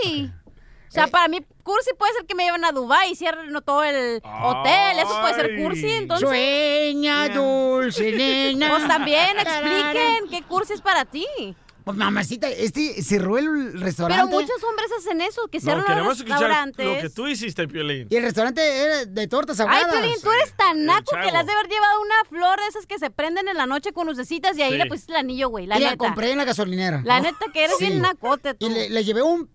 Sea, para mí, cursi puede ser que me lleven a Dubai y cierren todo el hotel. Eso puede ser cursi, entonces. Sueña, dulce nena. Pues también expliquen qué cursi es para ti. Pues, mamacita, este cerró el restaurante. Pero muchos hombres hacen eso, que No, cierran los queremos escuchar restaurantes. lo que tú hiciste, Piolín. Y el restaurante era de tortas Ay, ahogadas. Piolín, tú eres tan naco que le has de haber llevado una flor de esas que se prenden en la noche con lucecitas y ahí Sí. le pusiste el anillo, güey. La y la neta. compré en la gasolinera. La neta que eres Sí. bien nacote tú. Y le, le llevé un,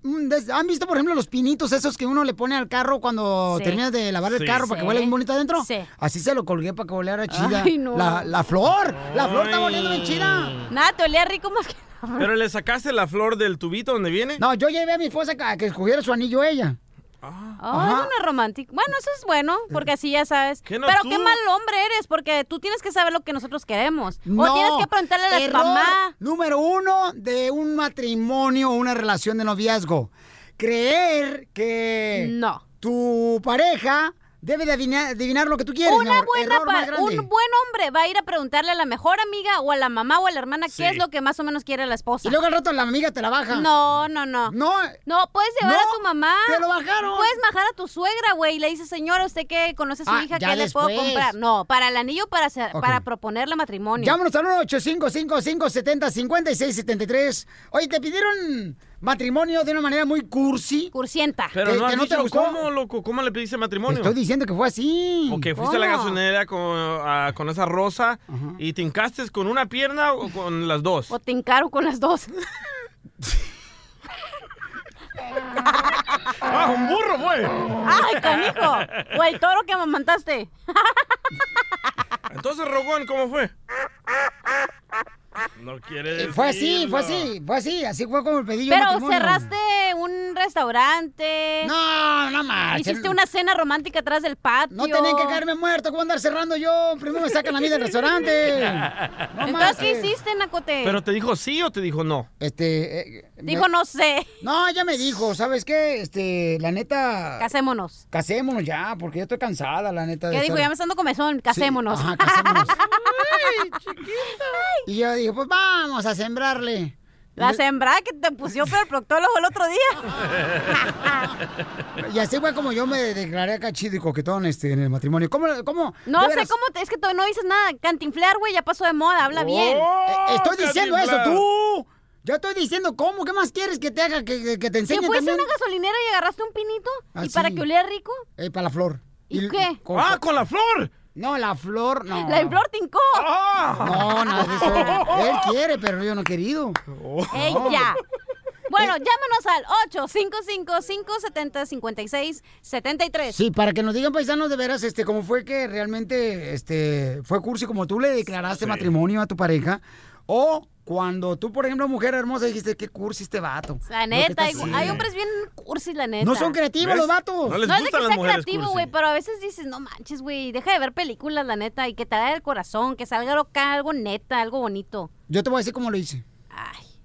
¿Han visto, por ejemplo, los pinitos esos que uno le pone al carro cuando Sí. terminas de lavar el Sí. carro para que huele bien bonito adentro? Sí. Así se lo colgué para que volara chida. Ay, no. la, la flor, la flor está oliendo bien chida. Nada, te olía rico más que... ¿Pero le sacaste la flor del tubito donde viene? No, yo llevé a mi esposa a que escogiera su anillo ella. Oh, Ajá. eso no es romántico. Bueno, eso es bueno, porque así ya sabes. ¿Qué no, Pero tú? qué mal hombre eres, porque tú tienes que saber lo que nosotros queremos. No, o tienes que preguntarle a la mamá. Número uno de un matrimonio o una relación de noviazgo. Creer que no. tu pareja debe de adivinar, adivinar lo que tú quieres. mi Una amor. buena pa- un buen hombre va a ir a preguntarle a la mejor amiga o a la mamá o a la hermana Sí. qué es lo que más o menos quiere la esposa. Y luego al rato la amiga te la baja. No, no, no. No. No, puedes llevar No, a tu mamá. te lo bajaron. Puedes bajar a tu suegra, güey, y le dices, señora, ¿usted qué conoce a su Ah, hija? ¿Qué le puedo comprar? No, para el anillo, para, hacer- Ok. para proponerle matrimonio. Llámanos al 1-855-570-5673. Oye, te pidieron matrimonio de una manera muy cursi. Cursienta. Pero ¿Que- no has no te dicho gustó? cómo, loco. ¿Cómo le pediste matrimonio? Estoy diciendo que fue así. O que fuiste a la gasolinera con, con esa rosa y te hincaste con una pierna o con las dos. O te encaro con las dos. ¡Ah, un burro fue! ¡Ay, canijo! O el toro que amamantaste. Entonces, Rogón, ¿cómo fue? No quiere decirlo. Eh, Fue así, fue así, fue así. Así fue como el pedillo Pero matrimonio. cerraste un restaurante. No, no más. Hiciste una cena romántica atrás del patio. No tenían que caerme muerto. ¿Cómo andar cerrando yo? Primero me sacan a mí del restaurante. No Entonces, ¿qué hiciste, Nacote? ¿Pero te dijo sí o te dijo no? Este. eh, Dijo, me- no sé. No, ya me dijo, ¿sabes qué? Este, la neta. Casémonos. Casémonos ya, porque yo estoy cansada, la neta. de ¿Qué dijo? estar- Ya me estando comezón. Casémonos. Ajá, casémonos. Y yo dije, pues vamos a sembrarle. La sembrada que te pusió pero el proctólogo el otro día. Y así fue como yo me declaré acá chido y coquetón este, en el matrimonio. ¿Cómo? cómo No sé veras? cómo, te- es que tú no dices nada. Cantinflear, güey, ya pasó de moda. Habla bien. Eh, Estoy diciendo eso, tú. Yo estoy diciendo, ¿cómo? ¿Qué más quieres que te haga? Que, te ¿Que enseñe fuiste a una gasolinera y agarraste un pinito? ¿Y Así. para que oliera rico? Eh, para la flor. ¿Y qué? ¡Ah, con la flor! No, la flor, no. La flor tincó. No, de eso. Él quiere, pero yo no he querido. Ella. Bueno, llámanos al 855-570-5673. Sí, para que nos digan paisanos de veras, este, cómo fue que realmente, este, fue cursi como tú le declaraste matrimonio a tu pareja, o cuando tú, por ejemplo, mujer hermosa, dijiste qué cursi este vato. La neta, hay, hombres bien cursis, la neta. No son creativos los vatos. No les No es de que sea creativo, cursi. güey, pero a veces dices, no manches, güey, deja de ver películas, la neta, y que te haga el corazón, que salga acá algo neta, algo bonito. Yo te voy a decir cómo lo hice.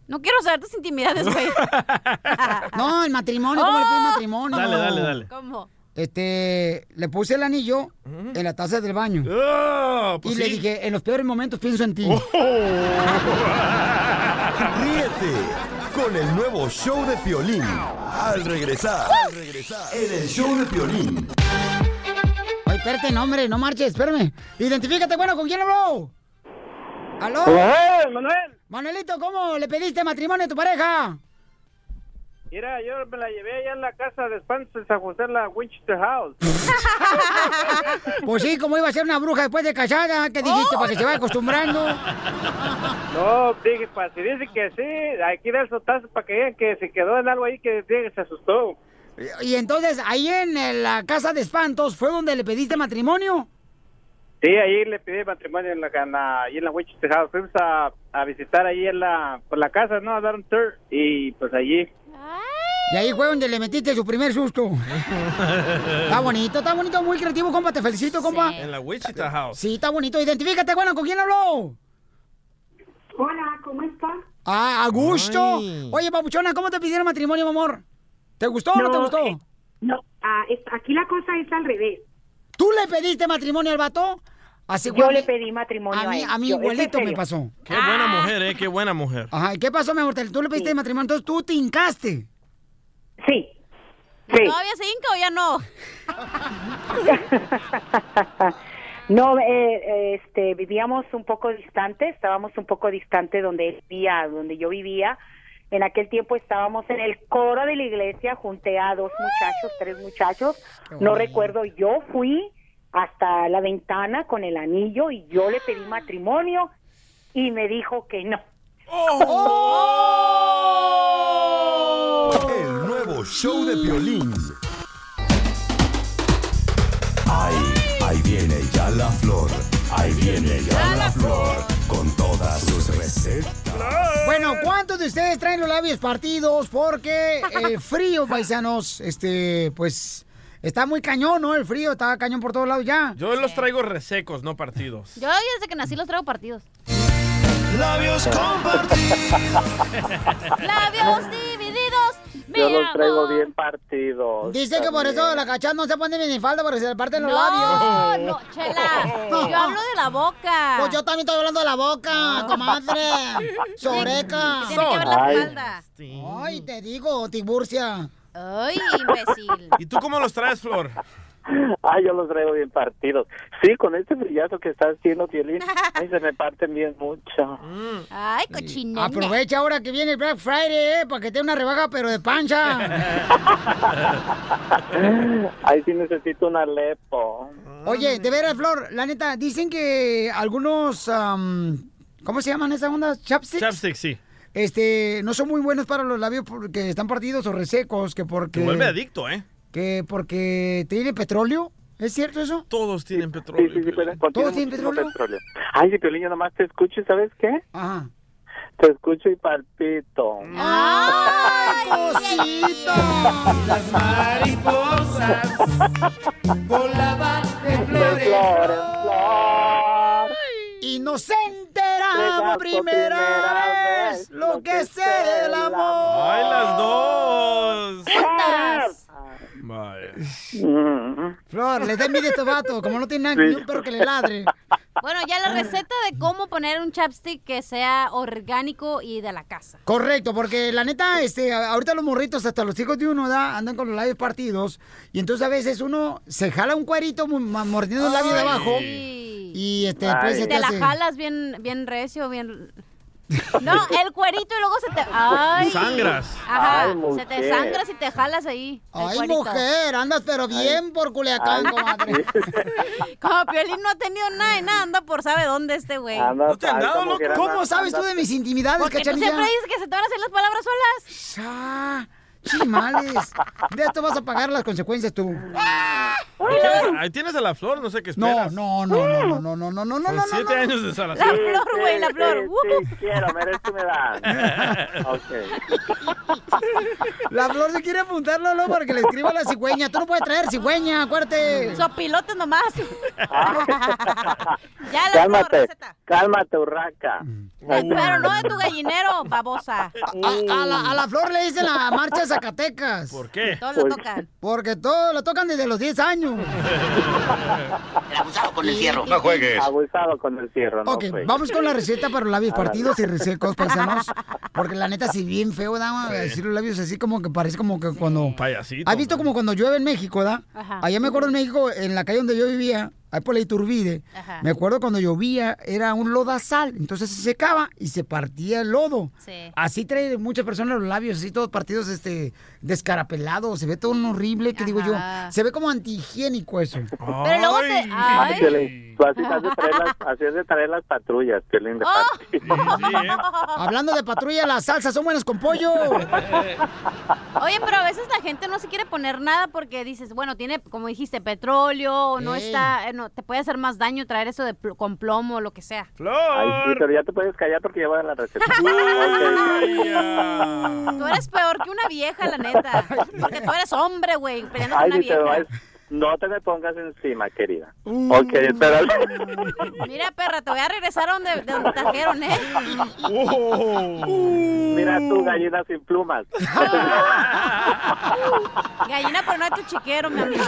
No quiero saber tus intimidades, güey. No, el matrimonio, ¿cómo le pides matrimonio? Dale, dale, dale. ¿Cómo? Este, le puse el anillo en la taza del baño. Ah, pues y le dije, en los peores momentos pienso en ti. Ríete con el nuevo show de Piolín. Al regresar, al regresar, en el show de Piolín. Oye, espérate, no, hombre, no marches, espérame. Identifícate, bueno, ¿con quién habló? ¿Aló? Manuel, Manuel. Manuelito, ¿cómo le pediste matrimonio a tu pareja? Mira, yo me la llevé allá en la casa de espantos en San José, la Winchester House. Pues sí, como iba a ser una bruja después de casada, ¿qué dijiste? Para que se vaya acostumbrando. No, dije, pues si dice que sí, aquí da el sotazo para que vean que se quedó en algo ahí que que se asustó. Y entonces, ahí en la casa de espantos, ¿fue donde le pediste matrimonio? Sí, ahí le pedí matrimonio en la, en la- ahí en la Winchester House. Fuimos a, a visitar ahí en la, por la casa, ¿no? A dar un tour. Y pues allí. Y ahí fue donde le metiste su primer susto. está bonito, está bonito, muy creativo, compa. Te felicito, compa. En la Wichita House. Sí, está bonito. Identifícate, bueno, ¿con quién habló? Hola, ¿cómo está? Ah, a gusto. Ay. Oye, papuchona, ¿cómo te pidieron matrimonio, mi amor? ¿Te gustó o no te gustó? eh, no, ah, es- aquí la cosa es al revés. ¿Tú le pediste matrimonio al vato? Así Yo le pedí matrimonio a a mí, él. a mi Yo, ¿es en abuelito me pasó. Qué buena mujer, ¿eh? Qué buena mujer. Ajá, ¿y qué pasó, mi amor? Tú le pediste matrimonio, entonces tú te hincaste. Sí. ¿Todavía se hinca o ya no? No, eh, eh, este, vivíamos un poco distante, estábamos un poco distante donde él vivía, donde yo vivía. En aquel tiempo estábamos en el coro de la iglesia, junté a dos muchachos, tres muchachos, no recuerdo, yo fui hasta la ventana con el anillo y yo le pedí matrimonio y me dijo que no. Nuevo show de violín. Ay, ahí viene ya la flor. Ahí viene ya la flor. Con todas sus recetas. Bueno, ¿cuántos de ustedes traen los labios partidos? Porque el frío, paisanos, este, pues, está muy cañón, ¿no? El frío está cañón por todos lados ya. Yo los traigo resecos, no partidos. Yo desde que nací los traigo partidos. Labios Labios divididos. mi Yo los traigo amor. bien partidos. Dice que por eso la cachada no se pone minifalda porque se le parten los No, labios. no, chela. Yo hablo de la boca. Pues yo también estoy hablando de la boca, comadre. Soreca. Tiene que ver la espalda. Ay, te digo, Tiburcia. Ay, imbécil. ¿Y tú cómo los traes, Flor? Ah, yo los traigo bien partidos. Sí, con este brillazo que está haciendo, Piolín, ay, se me parten bien mucho. Ay, cochinón. Aprovecha ahora que viene el Black Friday, eh, para que te dé una rebaja, pero de pancha. Ay, sí necesito un alepo. Oye, de veras, Flor, la neta, dicen que algunos, am, ¿cómo se llaman esas ondas? ¿Chapsticks? Chapstick, sí. Este, no son muy buenos para los labios porque están partidos o resecos, que porque... Te vuelve adicto, ¿eh? Que porque tiene petróleo. ¿Es cierto eso? Todos tienen Sí, petróleo. sí, ¿Todos tienen muchísimo petróleo? Ay, sí, Piolín, yo nomás te escucho y ¿sabes qué? Ajá. Te escucho y palpito. ¡Ay, cosita! Las mariposas volaban en flores. Y nos enteramos primera vez lo que es el amor. ¡Ay, las dos! ¡Juntas! Vaya. Flor, le da envidia a este vato, como no tiene nada, ni un perro que le ladre. Bueno, ya la receta de cómo poner un chapstick que sea orgánico y de la casa. Correcto, porque la neta, este, ahorita los morritos, hasta los hijos de uno, da, andan con los labios partidos. Y entonces a veces uno se jala un cuerito mordiendo el labio de abajo. Y este, después se te te la hace- jalas bien, bien recio, bien... No, el cuerito y luego se te... ¡Ay! Sangras. Ajá, Ay, se te sangras y te jalas ahí. Ay, cuerito. mujer, andas pero bien por Culiacán, comadre. Como Piolín no ha tenido nada y nada, anda por sabe dónde este güey. ¿No te han dado, loco? ¿Cómo sabes tú de mis intimidades, Porque tú cachanilla? siempre dices que se te van a hacer las palabras solas. Ah, chimales. De esto vas a pagar las consecuencias tú. Ahí tienes- Ahí tienes a la Flor, no sé qué No, esperas. no, no, no, no, no, no, no, no, no, Con no, siete no. años de La salación. flor, güey, la flor. Sí, sí, quiero, ver esto me dan. Ok. La flor se quiere apuntarlo, ¿no? Para que le escriba a la cigüeña. Tú no puedes traer cigüeña, acuérdate. Sopilotes nomás. ya la flor, Cálmate, receta. cálmate, urraca. Pero no de tu gallinero, babosa. A, a la, a la flor le dicen la marcha Zacatecas. ¿Por qué? Todos lo tocan. Porque todos lo tocan desde los 10 años. Abusado con el fierro. No juegues. Abusado con el fierro, no Ok, juegues. vamos con la receta para los labios partidos y resecos, paisanos. Porque la neta, si bien feo, da, decir los labios así como que parece como que cuando... Payasito. ¿Has visto como cuando llueve en México, da? Ajá. Allá me acuerdo en México, en la calle donde yo vivía, ahí por la Iturbide, Ajá. me acuerdo cuando llovía, era un lodazal, entonces se secaba y se partía el lodo. Sí. Así trae muchas personas los labios, así todos partidos este, descarapelados, se ve todo un horrible, que digo yo, se ve como antihigiénico eso. Pero luego te... Ay, Ay. Tú así has de traer las, así has de traer las patrullas, Piolín, de partido. Hablando de patrulla, las salsas son buenas con pollo. Oye, pero a veces la gente no se quiere poner nada porque dices, bueno, tiene, como dijiste, petróleo, o no Ey. está, eh, no, te puede hacer más daño traer eso de pl- con plomo o lo que sea. Ay, sí, pero ya te puedes callar porque ya va la receta. Tú eres peor que una vieja, la neta. Porque tú eres hombre, güey, peleando con Ay, una ni te, vieja. No te me pongas encima, querida. Ok, espérate. Mira, perra, te voy a regresar a donde, de donde trajeron, ¿eh? Mira tú, gallina sin plumas. Gallina, pero no es tu chiquero, mi amiga.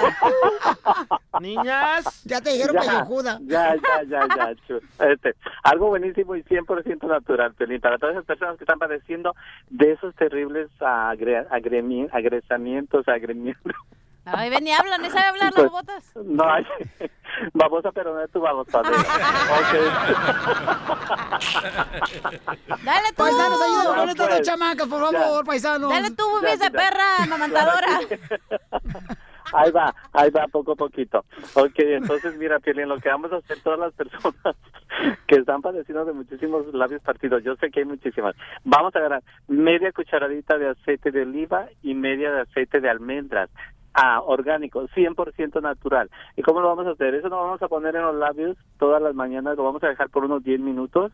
Niñas. Ya te dijeron Ya, pellejuda. Ya, ya, ya, ya. chu. Este, algo buenísimo y 100% natural, Pelín. Para todas esas personas que están padeciendo de esos terribles agre, agremi- agresamientos, agremientos. Ay, ven y habla, ¿no sabe hablar las Pues, botas? No, ay, babosa, pero no es tu babosadera. Dale tú. Paisanos, ayúdenme con estas dos pues, chamacas, por ya. favor, paisanos. Dale tú, Ya, ya. perra, amamantadora. Ahí va, ahí va, poco a poquito. Ok, entonces mira, Pielín, lo que vamos a hacer todas las personas que están padeciendo de muchísimos labios partidos, yo sé que hay muchísimas, vamos a agarrar media cucharadita de aceite de oliva y media de aceite de almendras. Ah, orgánico, 100% natural. ¿Y cómo lo vamos a hacer? Eso lo vamos a poner en los labios todas las mañanas, lo vamos a dejar por unos 10 minutos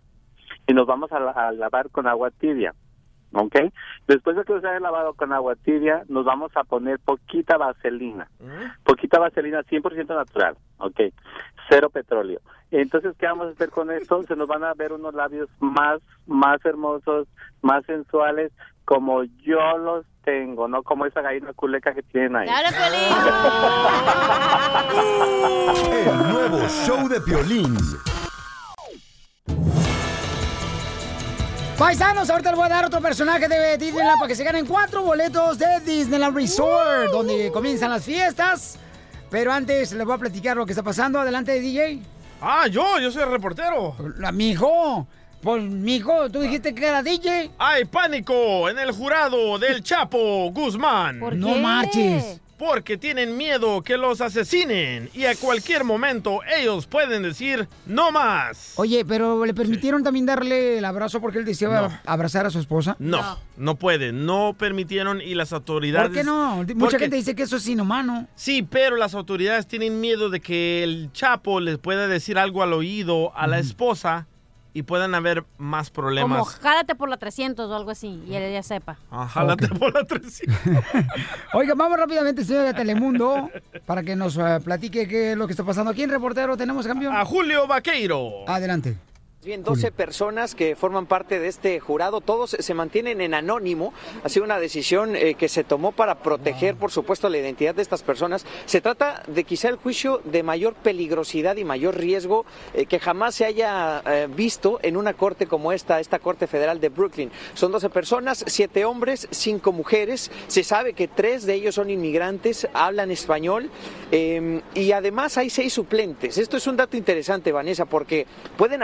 y nos vamos a, a lavar con agua tibia. ¿Ok? Después de que se haya lavado con agua tibia, nos vamos a poner poquita vaselina. Poquita vaselina 100% natural. ¿Ok? Cero petróleo. Entonces, ¿qué vamos a hacer con esto? Se nos van a ver unos labios más, más hermosos, más sensuales, como yo los tengo, no como esa gallina culeca que tienen ahí. El nuevo show de Piolín. Paisanos, ahorita les voy a dar otro personaje de Disneyland para que se ganen cuatro boletos de Disneyland Resort, donde comienzan las fiestas. Pero antes les voy a platicar lo que está pasando. Adelante, DJ. Ah, yo, yo soy el reportero. Mijo, pues, mijo, tú dijiste que era DJ. Hay pánico en el jurado del Chapo Guzmán. ¿Por No marches. Porque tienen miedo que los asesinen y a cualquier momento ellos pueden decir no más. Oye, pero ¿le permitieron también darle el abrazo porque él deseaba abrazar a su esposa? No, no pueden, no permitieron y las autoridades... ¿Por qué no? Mucha Porque- gente dice que eso es inhumano. Sí, pero las autoridades tienen miedo de que el Chapo les pueda decir algo al oído a la esposa y puedan haber más Como problemas. jálate por la 300 o algo así, y él ya sepa. Ah, jálate por la 300. Oiga, vamos rápidamente, señor de Telemundo, para que nos eh, platique qué es lo que está pasando aquí en Reportero. ¿Tenemos campeón? A Julio Vaqueiro. Adelante. Bien, 12 personas que forman parte de este jurado, todos se mantienen en anónimo. Ha sido una decisión eh, que se tomó para proteger, por supuesto, la identidad de estas personas. Se trata de quizá el juicio de mayor peligrosidad y mayor riesgo eh, que jamás se haya eh, visto en una corte como esta, esta Corte Federal de Brooklyn. Son 12 personas, 7 hombres, 5 mujeres. Se sabe que 3 de ellos son inmigrantes, hablan español eh, y además hay 6 suplentes. Esto es un dato interesante, Vanessa, porque pueden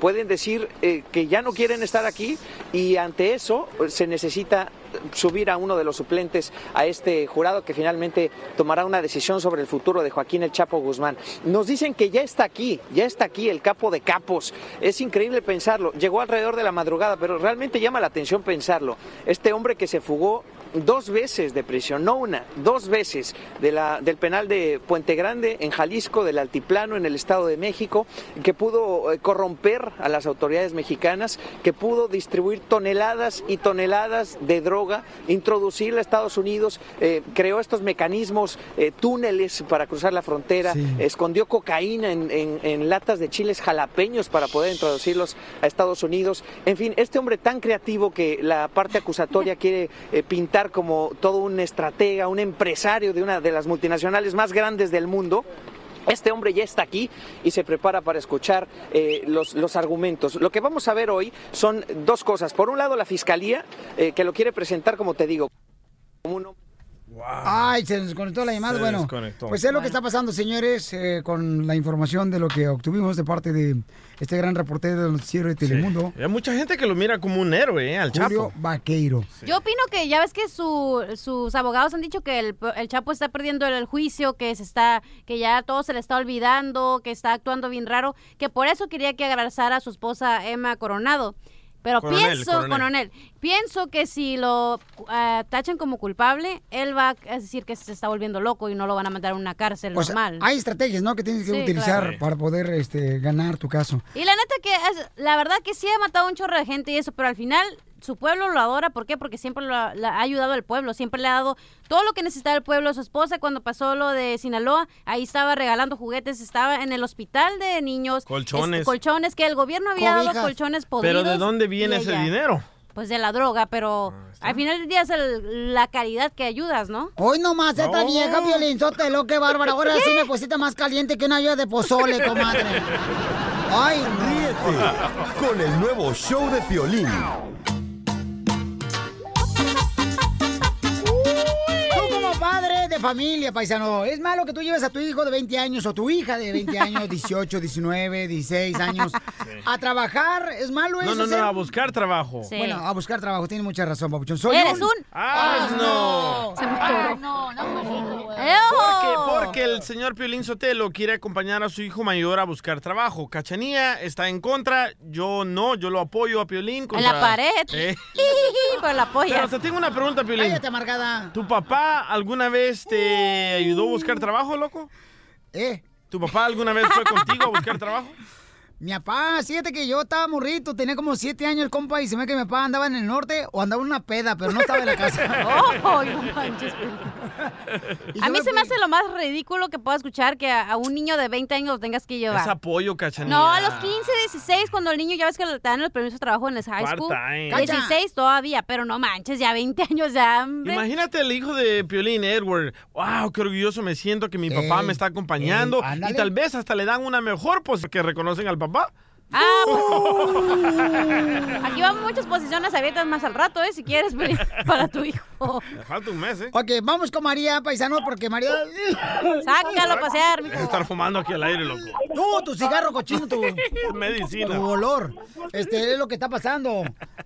pueden decir eh, que ya no quieren estar aquí y ante eso eh, se necesita subir a uno de los suplentes a este jurado que finalmente tomará una decisión sobre el futuro de Joaquín El Chapo Guzmán. Nos dicen que ya está aquí, ya está aquí el capo de capos. Es increíble pensarlo. Llegó alrededor de la madrugada, pero realmente llama la atención pensarlo. Este hombre que se fugó dos veces de prisión, no una, dos veces de la, del penal de Puente Grande en Jalisco, del Altiplano en el Estado de México, que pudo eh, corromper a las autoridades mexicanas, que pudo distribuir toneladas y toneladas de droga, introducirla a Estados Unidos, eh, creó estos mecanismos, eh, túneles para cruzar la frontera, escondió cocaína en, en- en latas de chiles jalapeños para poder introducirlos a Estados Unidos. En fin, este hombre tan creativo que la parte acusatoria quiere eh, pintar como todo un estratega, un empresario de una de las multinacionales más grandes del mundo. Este hombre ya está aquí y se prepara para escuchar eh, los, los argumentos. Lo que vamos a ver hoy son dos cosas. Por un lado, la fiscalía, eh, que lo quiere presentar, como te digo, como un hombre Ay, se desconectó la llamada. Se bueno, desconectó. pues es lo que está pasando, señores, eh, con la información de lo que obtuvimos de parte de este gran reportero del noticiero de Telemundo, Hay mucha gente que lo mira como un héroe, ¿eh? Al Julio Chapo. Vaqueiro. Yo opino que ya ves que su- sus abogados han dicho que el, el Chapo está perdiendo el juicio, que se está, que ya todo se le está olvidando, que está actuando bien raro, que por eso quería que abrazara a su esposa Emma Coronado. Pero Coronel, pienso, coronel. coronel. pienso que si lo eh, tachan como culpable, él va a decir que se está volviendo loco y no lo van a mandar a una cárcel O sea, normal. hay estrategias, ¿no? Que tienes que Sí, utilizar claro. para poder este, ganar tu caso. Y la neta que es, la verdad que sí ha matado a un chorro de gente y eso, pero al final su pueblo lo adora. ¿Por qué? Porque siempre lo ha, la ha ayudado al pueblo. Siempre le ha dado todo lo que necesitaba el pueblo. Su esposa, cuando pasó lo de Sinaloa, ahí estaba regalando juguetes. Estaba en el hospital de niños. Colchones. este, colchones, que el gobierno había dado colchones podridos. Pero ¿de dónde viene ese dinero? Pues de la droga, pero al final del día es el- la caridad que ayudas, ¿no? Hoy nomás esta vieja Piolín Sotelo, qué bárbara. Ahora sí me pusiste más caliente que una olla de pozole, comadre. Ay, Ríete con el nuevo show de Piolín. De familia, paisano, ¿es malo que tú lleves a tu hijo de 20 años o tu hija de 20 años, 18, 19, 16 años a trabajar? ¿Es malo No, eso? no, no, ser- a buscar trabajo. Bueno, a buscar trabajo, tiene mucha razón, Papuchón. Soy ¿Eres un? ¡Ah, no! Se me Ay, no, no, Porque, porque el señor Piolín Sotelo quiere acompañar a su hijo mayor a buscar trabajo. Cachanía está en contra, yo no, yo lo apoyo a Piolín. En contra- la pared. Eh, Con la polla. Pero te tengo una pregunta, Piolín. Cállate, amargada. ¿Tu papá alguna vez te ayudó a buscar trabajo, loco? ¿Eh? ¿Tu papá alguna vez fue contigo a buscar trabajo? Mi papá, fíjate que yo estaba morrito, tenía como 7 años, compa, y se me ve que mi papá andaba en el norte o andaba en una peda, pero no estaba en la casa. Oh, no manches, A mí se me hace lo más ridículo que puedo escuchar que a, a un niño de 20 años lo tengas que llevar. Es apoyo, Cachanía. No, a los 15, 16, cuando el niño ya ves que le dan el permiso de trabajo en el high school. Part-time. 16 todavía, pero no manches, ya 20 años ya, hombre. Imagínate el hijo de Piolín, Edward. ¡Wow! ¡Qué orgulloso me siento que mi papá Ey, me está acompañando! ey, ándale. y tal vez hasta le dan una mejor, pues, que reconocen al papá. Ah, pues. Aquí vamos muchas posiciones abiertas más al rato, ¿eh? Si quieres, para tu hijo. Me falta un mes, ¿eh? Ok, vamos con María, paisano, porque María... Sácalo a pasear, mijo. Estar fumando aquí al aire, loco. Tú, tu cigarro cochino, tu, Medicina. tu olor. Este es lo que está pasando.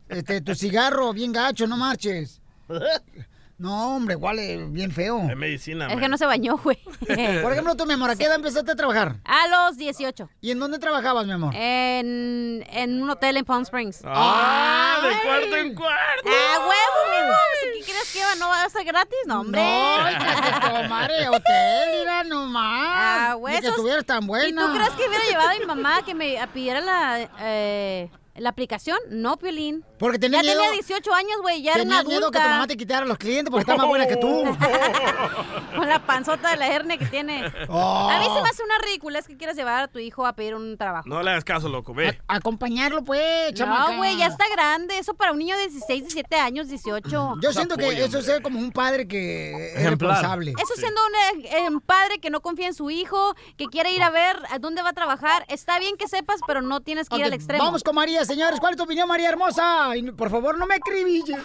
Este, tu cigarro, bien gacho, no marches. No, hombre, huele bien feo. Es medicina, Es que no se bañó, güey. Por ejemplo, tú, mi amor, ¿a qué edad empezaste a trabajar? A los 18. ¿Y en dónde trabajabas, mi amor? En, en un hotel en Palm Springs. ¡Ah! ¡De cuarto en cuarto! ¡Ah, huevo, mijo! ¿Qué crees que iba? ¿No va a ser gratis? No, hombre. No, tu madre, hotel, mira nomás. Ah, huesos. que estuvieras tan buena. ¿Y tú crees que hubiera llevado a mi mamá que me pidiera la, eh, la aplicación? No, Piolín. Porque tenía ya miedo- tenía 18 años, güey, ya era Tenía una miedo que adulta. tu mamá te quitara a los clientes porque está más buena que tú. Con la panzota de la hernia que tiene. Oh. A mí se me hace una ridícula es que quieras llevar a tu hijo a pedir un trabajo. No le hagas caso, loco, ve. Acompañarlo, pues, chamaca. No, güey, ya está grande. Eso para un niño de 16, 17 años, 18. Yo siento que eso es ser como un padre que es Ejemplar. responsable. Eso siendo un, eh, un padre que no confía en su hijo, que quiere ir a ver a dónde va a trabajar. Está bien que sepas, pero no tienes que ir Ok, al extremo. Vamos con María, señores. ¿Cuál es tu opinión, María hermosa? Y, por favor, no me acribilles.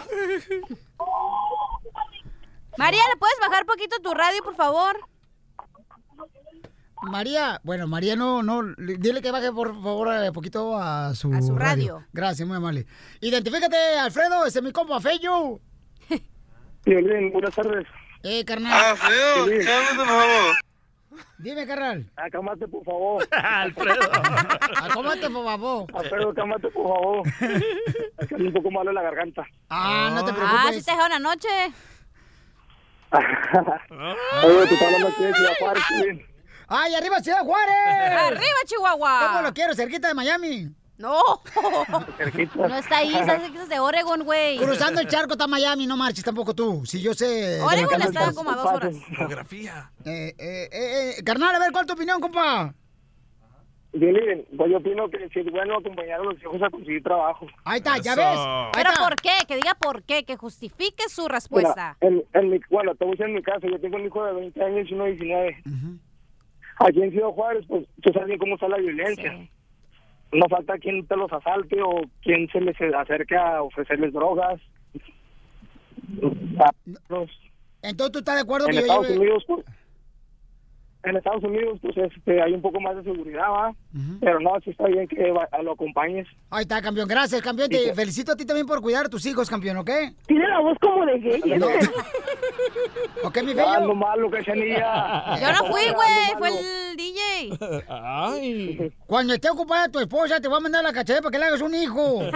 María, ¿le puedes bajar poquito tu radio, por favor? María, bueno, María no, no, le- dile que baje por favor un poquito a su, A su radio. Gracias, muy amable. Identifícate, Alfredo, ese es mi compa, Feyo. Bien, buenas tardes. Eh, carnal. Ah, por favor. Dime, carnal. Acámate, por favor. Alfredo. Acómate, por favor. Alfredo, cámate, por favor. Es que ando un poco malo en la garganta. Ah, no te Ah, preocupes. sí te dejó una noche. Oye, te está hablando aquí de Ciudad Juárez, Piolín. ¡Ay, arriba Ciudad Juárez! ¡Arriba, Chihuahua! ¿Cómo lo quiero? Cerquita de Miami. No. No está ahí, sabes que es de Oregon, güey. Cruzando el charco está Miami, no marches tampoco tú. Si yo sé. Oregon está como a dos horas. Geografía. Eh, eh, eh, eh, carnal, a ver, ¿cuál es tu opinión, compa? Piolín, pues yo opino que sí es bueno acompañar a los hijos a conseguir trabajo. Ahí está, ya Eso. ves. Ahí Pero está. ¿por qué? Que diga por qué, que justifique su Mira, respuesta. en, en mi, bueno, te voy a decir en mi caso, yo tengo un hijo de 20 años y uno de 19. Aquí en Ciudad Juárez, pues tú sabes bien cómo está la violencia. No falta quien te los asalte o quien se les acerque a ofrecerles drogas. Entonces, ¿tú estás de acuerdo En que yo Estados lleve... Unidos, pues, en Estados Unidos, pues este, hay un poco más de seguridad, ¿va? Pero no, sí está bien que va- lo acompañes. Ahí está, campeón. Gracias, campeón. Te felicito a ti también por cuidar a tus hijos, campeón, ¿ok? Tiene la voz como de gay. No. ¿Ok, mi Ando bello? malo, cachanilla. Yo no fui, güey, fue el DJ. Ay. Cuando esté ocupada tu esposa, te voy a mandar la cachete para que le hagas un hijo.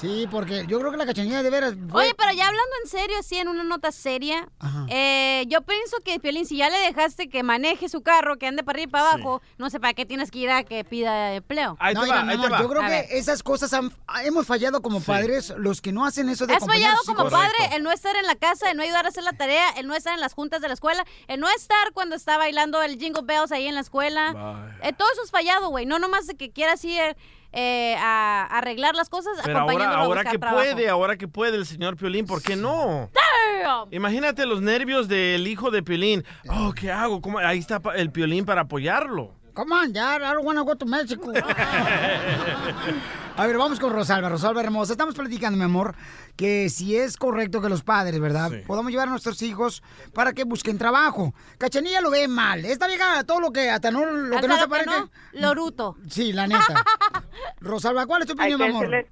Sí, porque yo creo que la cachanilla de veras. fue- Oye, pero ya hablando en serio, así en una nota seria, eh, yo pienso que, Piolín, si ya le dejaste que maneje su carro, que ande para arriba y para abajo, no sé para qué tienes que ir a que pida empleo. no, mira, mi amor, yo creo A que ver. esas cosas han- hemos fallado como padres, los que no hacen eso de Has fallado como padre el no estar en la casa, el no ayudar a hacer la tarea, el no estar en las juntas de la escuela, el no estar cuando está bailando el Jingle Bells ahí en la escuela. Eh, todo eso es fallado, güey. No nomás de que quieras ir eh, a, a arreglar las cosas Pero ahora, a ahora que trabajo. puede, ahora que puede el señor Piolín, ¿por qué no? Damn. Imagínate los nervios del hijo de Piolín. Oh, ¿qué hago? ¿Cómo? Ahí está el Piolín para apoyarlo. Come on, Dad, I don't wanna go to Mexico. A ver, vamos con Rosalba. Rosalba hermosa. Estamos platicando, mi amor, que si es correcto que los padres, ¿verdad? Podamos llevar a nuestros hijos para que busquen trabajo. Cachanilla lo ve mal. Esta vieja, todo lo que hasta no, lo que no se aparece. no, Loruto. Sí, la neta. Rosalba, ¿cuál es tu Hay opinión, que mi amor? decirle-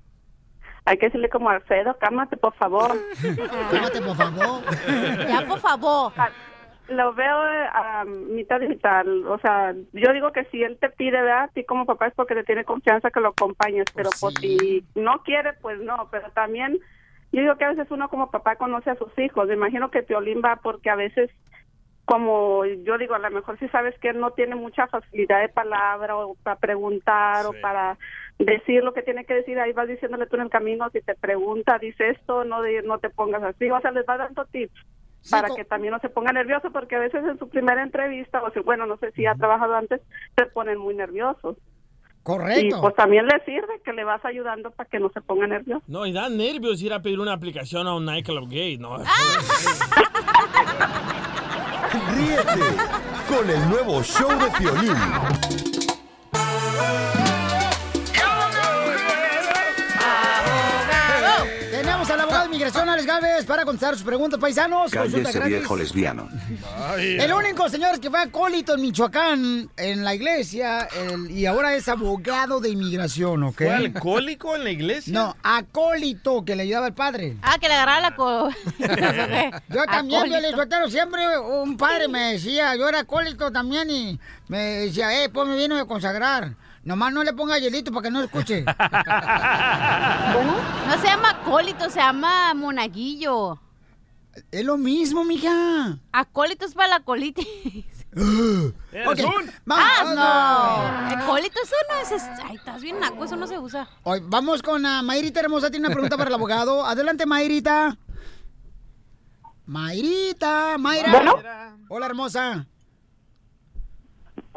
Hay que decirle como Alfredo, cálmate por favor. Cálmate por favor. Ya, por favor. Lo veo a mitad y mitad. O sea, yo digo que si él te pide, ¿verdad? A ti como papá es porque te tiene confianza que lo acompañes, pero pues si no quiere, pues no. Pero también, yo digo que a veces uno como papá conoce a sus hijos. Me imagino que Piolín va porque a veces, como yo digo, a lo mejor si sabes que él no tiene mucha facilidad de palabra o para preguntar o para decir lo que tiene que decir, ahí vas diciéndole tú en el camino, si te pregunta, dice esto, no, de- no te pongas así. O sea, les va dando tips para que también no se ponga nervioso, porque a veces en su primera entrevista, o si, bueno, no sé si ha trabajado antes, se ponen muy nerviosos. Correcto. Y pues también le sirve que le vas ayudando para que no se ponga nervioso. No, y da nervios ir a pedir una aplicación a un nightclub gay, ¿no? Ríete con el nuevo show de Piolín. Tenemos al abogado de inmigración, Alex Galvez, para contestar sus preguntas, paisanos. Cállese viejo lesbiano. El único, señores, que fue acólito en Michoacán, en la iglesia, el- y ahora es abogado de inmigración, ¿ok? ¿Fue alcohólico en la iglesia? No, acólito, que le ayudaba al padre. Ah, que le agarraba la co... Yo también, Sotelo, siempre un padre me decía, yo era acólito también, y me decía, eh, pues me vino de consagrar. Nomás no le ponga hielito para que no escuche. No se llama acólito, se llama monaguillo. Es lo mismo, mija. Acólito es para la colitis. Ok, Ah, vamos. no. Acólito, eso no es... Ay, estás bien naco, eso no se usa. Hoy vamos con ah, Mayrita Hermosa, tiene una pregunta para el abogado. Adelante, Mayrita. Mayrita, Mayra. Bueno. Hola, hermosa.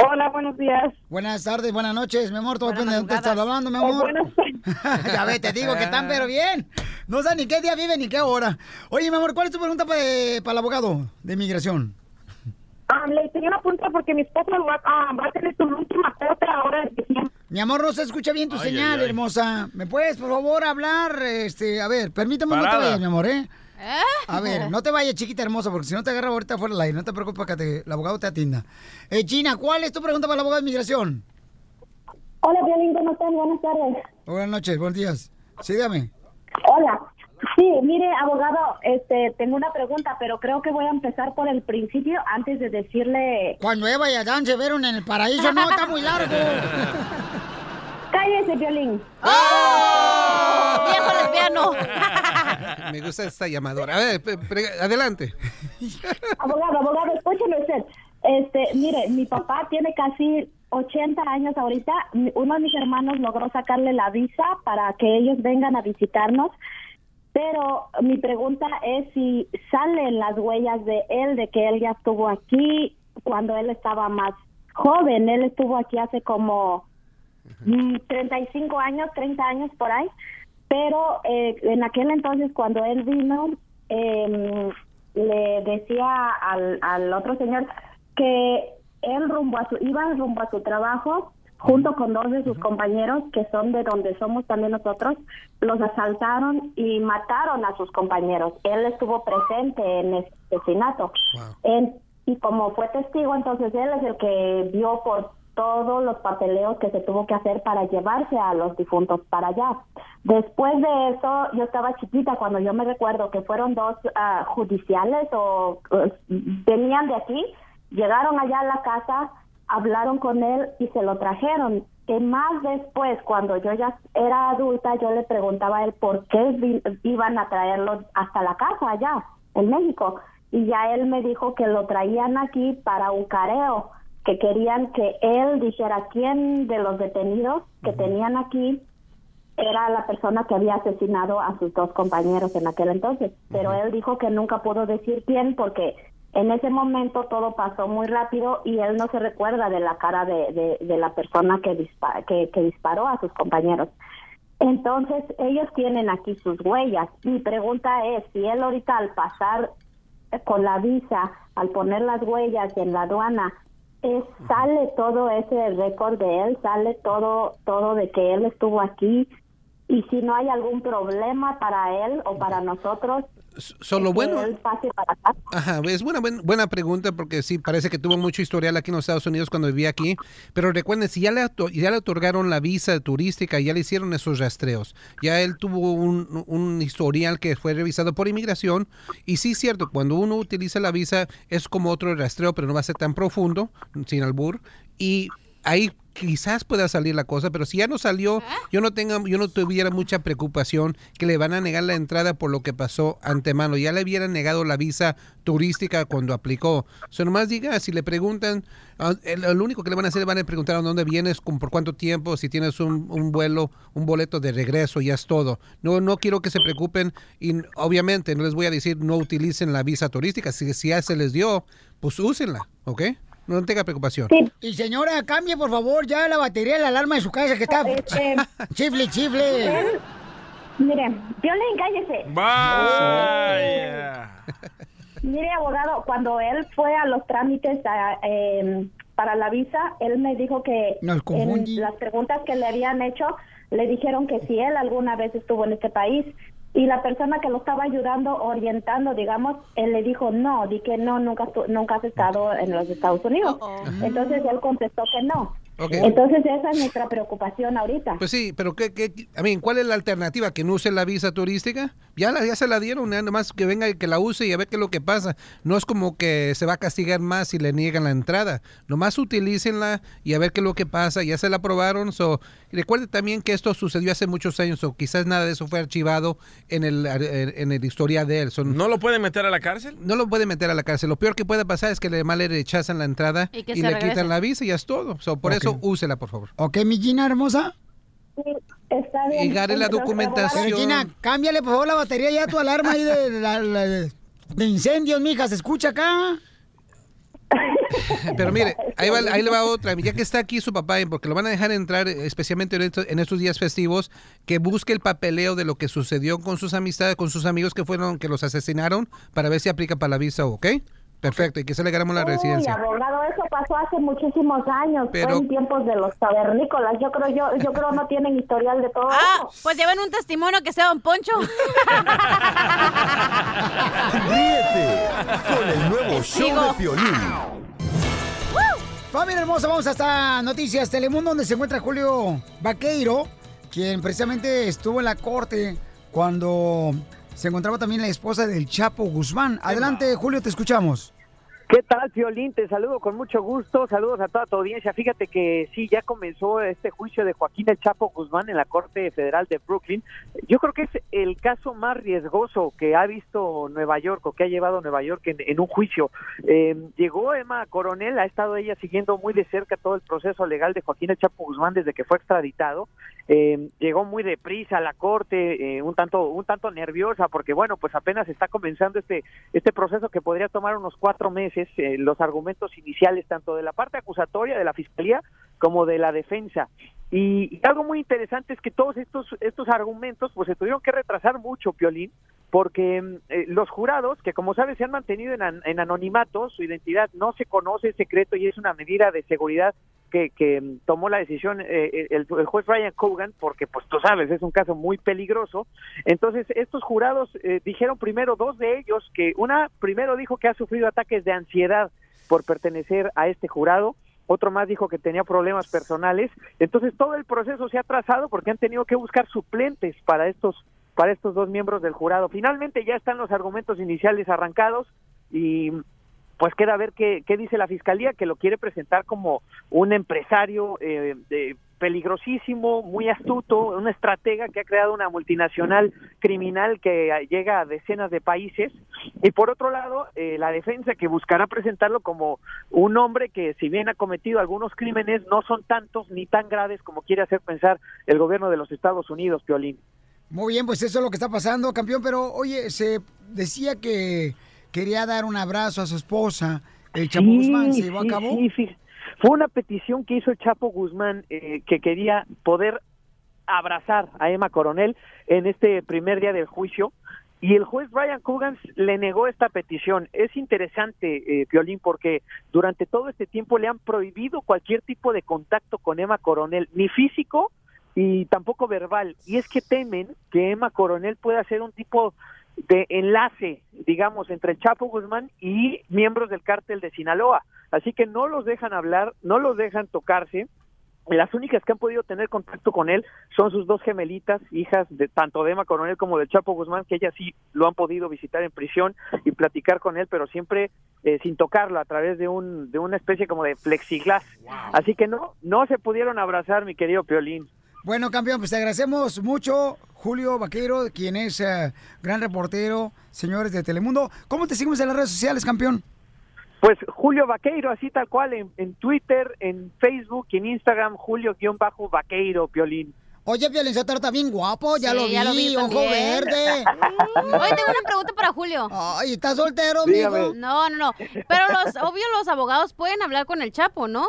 Hola, buenos días. Buenas tardes, buenas noches, mi amor. Todo depende de dónde estás hablando, mi Oh, amor. buenas ya ves, te digo que están pero bien. No sé ni qué día vive ni qué hora. Oye, mi amor, ¿cuál es tu pregunta para, para el abogado de inmigración? Ah, le tenía una pregunta porque mi esposo va, ah, va a tener su última cuota ahora en diciembre. Mi amor, no se escucha bien tu Ay, señal, ay, ay. hermosa. ¿Me puedes, por favor, hablar? Este, a ver, permítame, Parada. vayas, mi amor, ¿eh? A ver, no te vayas, chiquita hermosa, porque si no te agarra ahorita fuera del aire. No te preocupes que te- el abogado te atienda. Eh, Gina, ¿cuál es tu pregunta para el abogado de inmigración? Hola, Violín, ¿cómo están? Buenas tardes. Buenas noches, buenos días. Sí, dígame. Hola. Sí, mire, abogado, este, tengo una pregunta, pero creo que voy a empezar por el principio antes de decirle... Cuando Eva y Adán se vieron en el paraíso, no, está muy largo. Cállese, Violín. ¡Oh! ¡Viejo lesbiano! Me gusta esta llamadora. A ver, adelante. Abogado, abogado, escúcheme usted. Este, mire, mi papá tiene casi 80 años ahorita. Uno de mis hermanos logró sacarle la visa para que ellos vengan a visitarnos. Pero mi pregunta es si salen las huellas de él, de que él ya estuvo aquí cuando él estaba más joven. Él estuvo aquí hace como 35 años, 30 años por ahí. Pero eh, en aquel entonces, cuando él vino, eh, le decía al, al otro señor que él rumbo a su, iba rumbo a su trabajo junto con dos de sus compañeros que son de donde somos también nosotros, los asaltaron y mataron a sus compañeros. Él estuvo presente en ese asesinato. Él- y como fue testigo, entonces él es el que vio por todos los papeleos que se tuvo que hacer para llevarse a los difuntos para allá. Después de eso, yo estaba chiquita cuando yo me recuerdo que fueron dos ah, judiciales o eh, venían de aquí, llegaron allá a la casa, hablaron con él y se lo trajeron. que más después, cuando yo ya era adulta, yo le preguntaba a él por qué iban a traerlo hasta la casa allá, en México. Y ya él me dijo que lo traían aquí para un careo, que querían que él dijera quién de los detenidos que tenían aquí era la persona que había asesinado a sus dos compañeros en aquel entonces. Pero él dijo que nunca pudo decir quién porque en ese momento todo pasó muy rápido y él no se recuerda de la cara de, de, de la persona que, dispa- que, que disparó a sus compañeros. Entonces ellos tienen aquí sus huellas. Mi pregunta es si él ahorita al pasar con la visa, al poner las huellas en la aduana, es, sale todo ese récord de él, sale todo todo de que él estuvo aquí y si no hay algún problema para él o para nosotros Solo que bueno. Ajá, es buena, buen- buena pregunta porque sí, parece que tuvo mucho historial aquí en los Estados Unidos cuando vivía aquí. Pero recuerden, si ya le, ya le otorgaron la visa turística, ya le hicieron esos rastreos, ya él tuvo un, un historial que fue revisado por inmigración. Y sí, es cierto, cuando uno utiliza la visa es como otro rastreo, pero no va a ser tan profundo, sin albur. Y ahí quizás pueda salir la cosa, pero si ya no salió, yo no tenga, yo no tuviera mucha preocupación que le van a negar la entrada por lo que pasó antemano. Ya le hubieran negado la visa turística cuando aplicó. So, nomás diga, si le preguntan, ah, lo único que le van a hacer, van a preguntar a dónde vienes, con por cuánto tiempo, si tienes un, un vuelo, un boleto de regreso, ya es todo. No, no quiero que se preocupen y obviamente no les voy a decir no utilicen la visa turística. Si, si ya se les dio, pues úsenla, ¿ok? No tenga preocupación. Y señora, cambie por favor ya la batería de la alarma de su casa que está Este, chifle, chifle. Mire, yo le cállese. Vaya. Mire, abogado, cuando él fue a los trámites a, eh, para la visa, él me dijo que en las preguntas que le habían hecho, le dijeron que si él alguna vez estuvo en este país y la persona que lo estaba ayudando, orientando, digamos, él le dijo no, di que no, nunca, nunca has estado en los Estados Unidos. Entonces él contestó que no. Entonces esa es nuestra preocupación ahorita. Pues sí, pero ¿qué, qué, a mí, ¿cuál es la alternativa? ¿Que no use la visa turística? Ya, la, ya se la dieron, nada más que venga y que la use y a ver qué es lo que pasa. No es como que se va a castigar más si le niegan la entrada. Nomás utilícenla y a ver qué es lo que pasa. Ya se la aprobaron. So, recuerde también que esto sucedió hace muchos años o quizás nada de eso fue archivado en el, en el historia de él. Son, ¿No lo puede meter a la cárcel? no lo puede meter a la cárcel. Lo peor que puede pasar es que le mal le rechazan la entrada Y le regrese. quitan la visa y ya es todo. So, por Ok. eso úsela, por favor. Ok, mi Gina hermosa. Está bien. Y gare la documentación. Pero Gina, cámbiale por favor la batería ya a tu alarma ahí de incendios, mija. ¿Se escucha acá? Pero mire, ahí, va, ahí le va otra. Ya que está aquí su papá, porque lo van a dejar entrar, eh, especialmente en estos, en estos días festivos, que busque el papeleo de lo que sucedió con sus amistades, con sus amigos que fueron, que los asesinaron, para ver si aplica para la visa, ¿ok? Perfecto, y que se le ganamos la Uy, residencia. abogado, pasó hace muchísimos años, Pero- fue en tiempos de los tabernícolas. Yo creo, yo, yo creo no tienen historial de todo Ah, eso. pues lleven un testimonio que sea Don Poncho. Ríete con el nuevo show de Piolín. Familia hermosa, vamos hasta Noticias Telemundo, donde se encuentra Julio Vaqueiro, quien precisamente estuvo en la corte cuando se encontraba también la esposa del Chapo Guzmán. Adelante, Julio, te escuchamos. ¿Qué tal, Piolín? Te saludo con mucho gusto. Saludos a toda tu audiencia. Fíjate que sí, ya comenzó este juicio de Joaquín El Chapo Guzmán en la Corte Federal de Brooklyn. Yo creo que es el caso más riesgoso que ha visto Nueva York o que ha llevado Nueva York en, en un juicio. Eh, llegó Emma Coronel, ha estado ella siguiendo muy de cerca todo el proceso legal de Joaquín El Chapo Guzmán desde que fue extraditado. Eh, llegó muy deprisa a la corte, eh, un tanto un tanto nerviosa porque bueno, pues apenas está comenzando este este proceso que podría tomar unos cuatro meses. eh, los argumentos iniciales tanto de la parte acusatoria de la fiscalía como de la defensa. Y, y algo muy interesante es que todos estos estos argumentos pues se tuvieron que retrasar mucho, Piolín, porque mm, eh, los jurados, que como sabes se han mantenido en, an- en anonimato, su identidad no se conoce, es secreto y es una medida de seguridad que, que tomó la decisión eh, el, el juez Ryan Cogan, porque pues tú sabes, es un caso muy peligroso. Entonces, estos jurados eh, dijeron primero, dos de ellos, que una primero dijo que ha sufrido ataques de ansiedad por pertenecer a este jurado, otro más dijo que tenía problemas personales. Entonces, todo el proceso se ha trazado porque han tenido que buscar suplentes para estos para estos dos miembros del jurado. Finalmente ya están los argumentos iniciales arrancados y pues queda ver qué, qué dice la fiscalía, que lo quiere presentar como un empresario eh, peligrosísimo, muy astuto, un estratega que ha creado una multinacional criminal que llega a decenas de países. Y por otro lado, eh, la defensa que buscará presentarlo como un hombre que si bien ha cometido algunos crímenes, no son tantos ni tan graves como quiere hacer pensar el gobierno de los Estados Unidos, Piolín. Muy bien, pues eso es lo que está pasando, campeón. Pero oye, se decía que quería dar un abrazo a su esposa, el Chapo Sí, Guzmán. ¿Se llevó sí, a cabo? sí, Fue una petición que hizo el Chapo Guzmán eh, que quería poder abrazar a Emma Coronel en este primer día del juicio y el juez Brian Coogan le negó esta petición. Es interesante, eh, Piolín, porque durante todo este tiempo le han prohibido cualquier tipo de contacto con Emma Coronel, ni físico y tampoco verbal. Y es que temen que Emma Coronel pueda ser un tipo de enlace, digamos, entre el Chapo Guzmán y miembros del cártel de Sinaloa. Así que no los dejan hablar, no los dejan tocarse. Las únicas que han podido tener contacto con él son sus dos gemelitas, hijas de tanto de Emma Coronel como del Chapo Guzmán, que ellas sí lo han podido visitar en prisión y platicar con él, pero siempre eh, sin tocarlo, a través de un de una especie como de plexiglas. Así que no, no se pudieron abrazar, mi querido Piolín. Bueno, campeón, pues te agradecemos mucho, Julio Vaquero, quien es eh, gran reportero, señores de Telemundo. ¿Cómo te seguimos en las redes sociales, campeón? Pues Julio Vaqueiro, así tal cual, en, en Twitter, en Facebook y en Instagram, Julio-Vaqueiro, Piolín. Oye, Piolín Sotelo está bien guapo, ya Sí, lo vi, ya lo vi ojo también. verde. Hoy tengo una pregunta para Julio. Ay, ¿estás soltero, Dígame. mijo? No, no, no. Pero los, obvio los abogados pueden hablar con el Chapo, ¿no?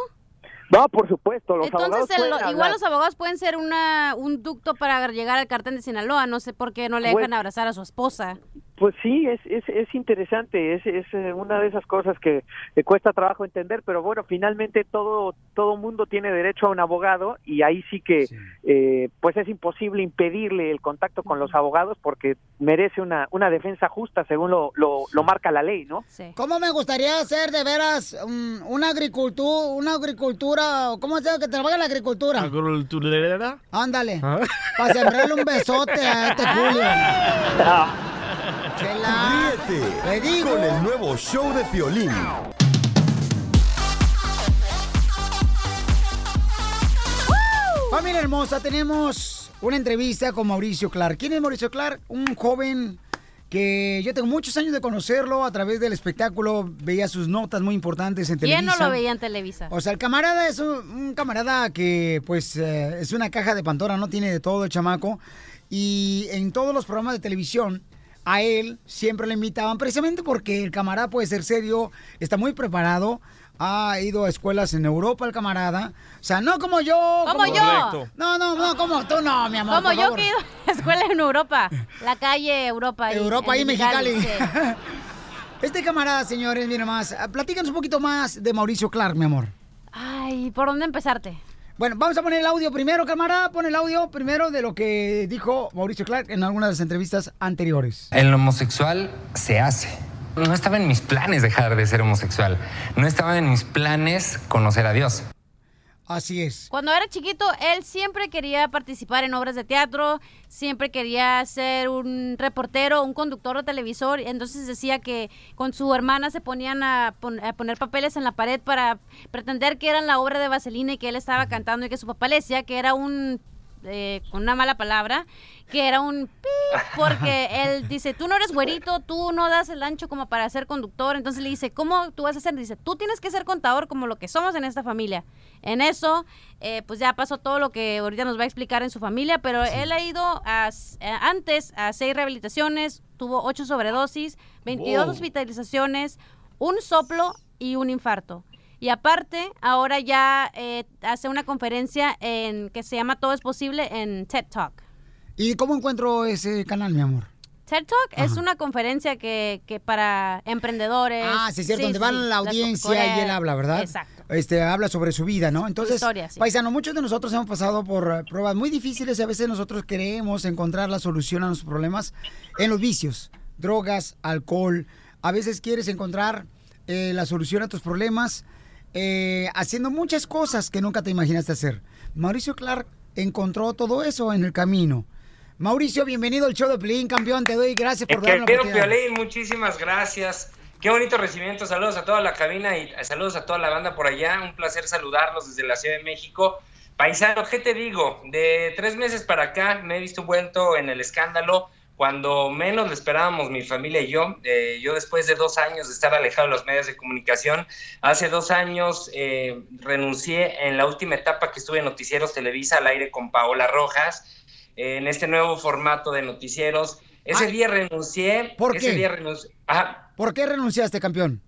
No, por supuesto, los Entonces, el- igual hablar. los abogados pueden ser una, un ducto para llegar al cartel de Sinaloa. No sé por qué no le dejan Bueno. abrazar a su esposa. Pues sí, es, es, es interesante, es, es eh, una de esas cosas que cuesta trabajo entender, pero bueno, finalmente todo todo mundo tiene derecho a un abogado y ahí sí que eh, pues es imposible impedirle el contacto con los abogados porque merece una, una defensa justa según lo, lo, lo marca la ley, ¿no? ¿Cómo me gustaría hacer de veras um, una agricultura, una agricultura, ¿cómo se llama que trabaja la agricultura? ¿Agricultura? Ándale, ¿Ah? para sembrarle un besote a este Julio. Chela. Ríete Te digo. con el nuevo show de Piolín. Familia hermosa, tenemos una entrevista con Mauricio Clark. ¿Quién es Mauricio Clark? Un joven que yo tengo muchos años de conocerlo a través del espectáculo, veía sus notas muy importantes en ¿Quién Televisa. no lo veía en Televisa? O sea, el camarada es un, un camarada que, pues, eh, es una caja de Pandora, no tiene de todo el chamaco. Y en todos los programas de televisión, a él siempre le invitaban, precisamente porque el camarada puede ser serio, está muy preparado. Ha ido a escuelas en Europa el camarada. O sea, no como yo. Como yo. Correcto. No, no, no, como tú no, mi amor. Como yo favor. que he ido a escuela en Europa. La calle Europa. Europa y Mexicali. sí. Este camarada, señores, mira más. Platícanos un poquito más de Mauricio Clark, mi amor. Ay, ¿por dónde empezarte? Bueno, vamos a poner el audio primero, camarada. Pon el audio primero de lo que dijo Mauricio Clark en algunas de las entrevistas anteriores. El homosexual se hace. No estaba en mis planes dejar de ser homosexual. No estaba en mis planes conocer a Dios. Así es. Cuando era chiquito, él siempre quería participar en obras de teatro, siempre quería ser un reportero, un conductor de televisor. Entonces decía que con su hermana se ponían a, pon- a poner papeles en la pared para pretender que eran la obra de Vaselina y que él estaba cantando y que su papá le decía que era un, eh, con una mala palabra, que era un pi, porque él dice, tú no eres güerito, tú no das el ancho como para ser conductor. Entonces le dice, ¿cómo tú vas a ser? Dice, tú tienes que ser contador como lo que somos en esta familia. En eso, eh, pues ya pasó todo lo que ahorita nos va a explicar en su familia, pero él ha ido a eh, antes a seis rehabilitaciones, tuvo ocho sobredosis, 22 Wow. hospitalizaciones, un soplo y un infarto. Y aparte, ahora ya eh, hace una conferencia en que se llama Todo es posible en TED Talk. ¿Y cómo encuentro ese canal, mi amor? TED Talk es una conferencia que, que para emprendedores. Ah, sí, es cierto, donde sí, van la audiencia y él habla, ¿verdad? Exacto. Este, habla sobre su vida, ¿no? Entonces, historia, sí. paisano, muchos de nosotros hemos pasado por eh, pruebas muy difíciles y a veces nosotros queremos encontrar la solución a nuestros problemas en los vicios, drogas, alcohol. A veces quieres encontrar eh, la solución a tus problemas eh, haciendo muchas cosas que nunca te imaginaste hacer. Mauricio Clark encontró todo eso en el camino. Mauricio, bienvenido al show de Pelín, campeón. Te doy gracias por darme la oportunidad. Piolín, muchísimas gracias. Qué bonito recibimiento. Saludos a toda la cabina y saludos a toda la banda por allá. Un placer saludarlos desde la Ciudad de México. Paisano, ¿qué te digo? De tres meses para acá me he visto vuelto en el escándalo cuando menos lo esperábamos mi familia y yo. Eh, yo después de dos años de estar alejado de los medios de comunicación, hace dos años eh, renuncié en la última etapa que estuve en Noticieros Televisa al aire con Paola Rojas, eh, en este nuevo formato de noticieros. Ese Ay. día renuncié. ¿Por ese qué? día renuncié. Ajá. ¿Por qué renunciaste, campeón?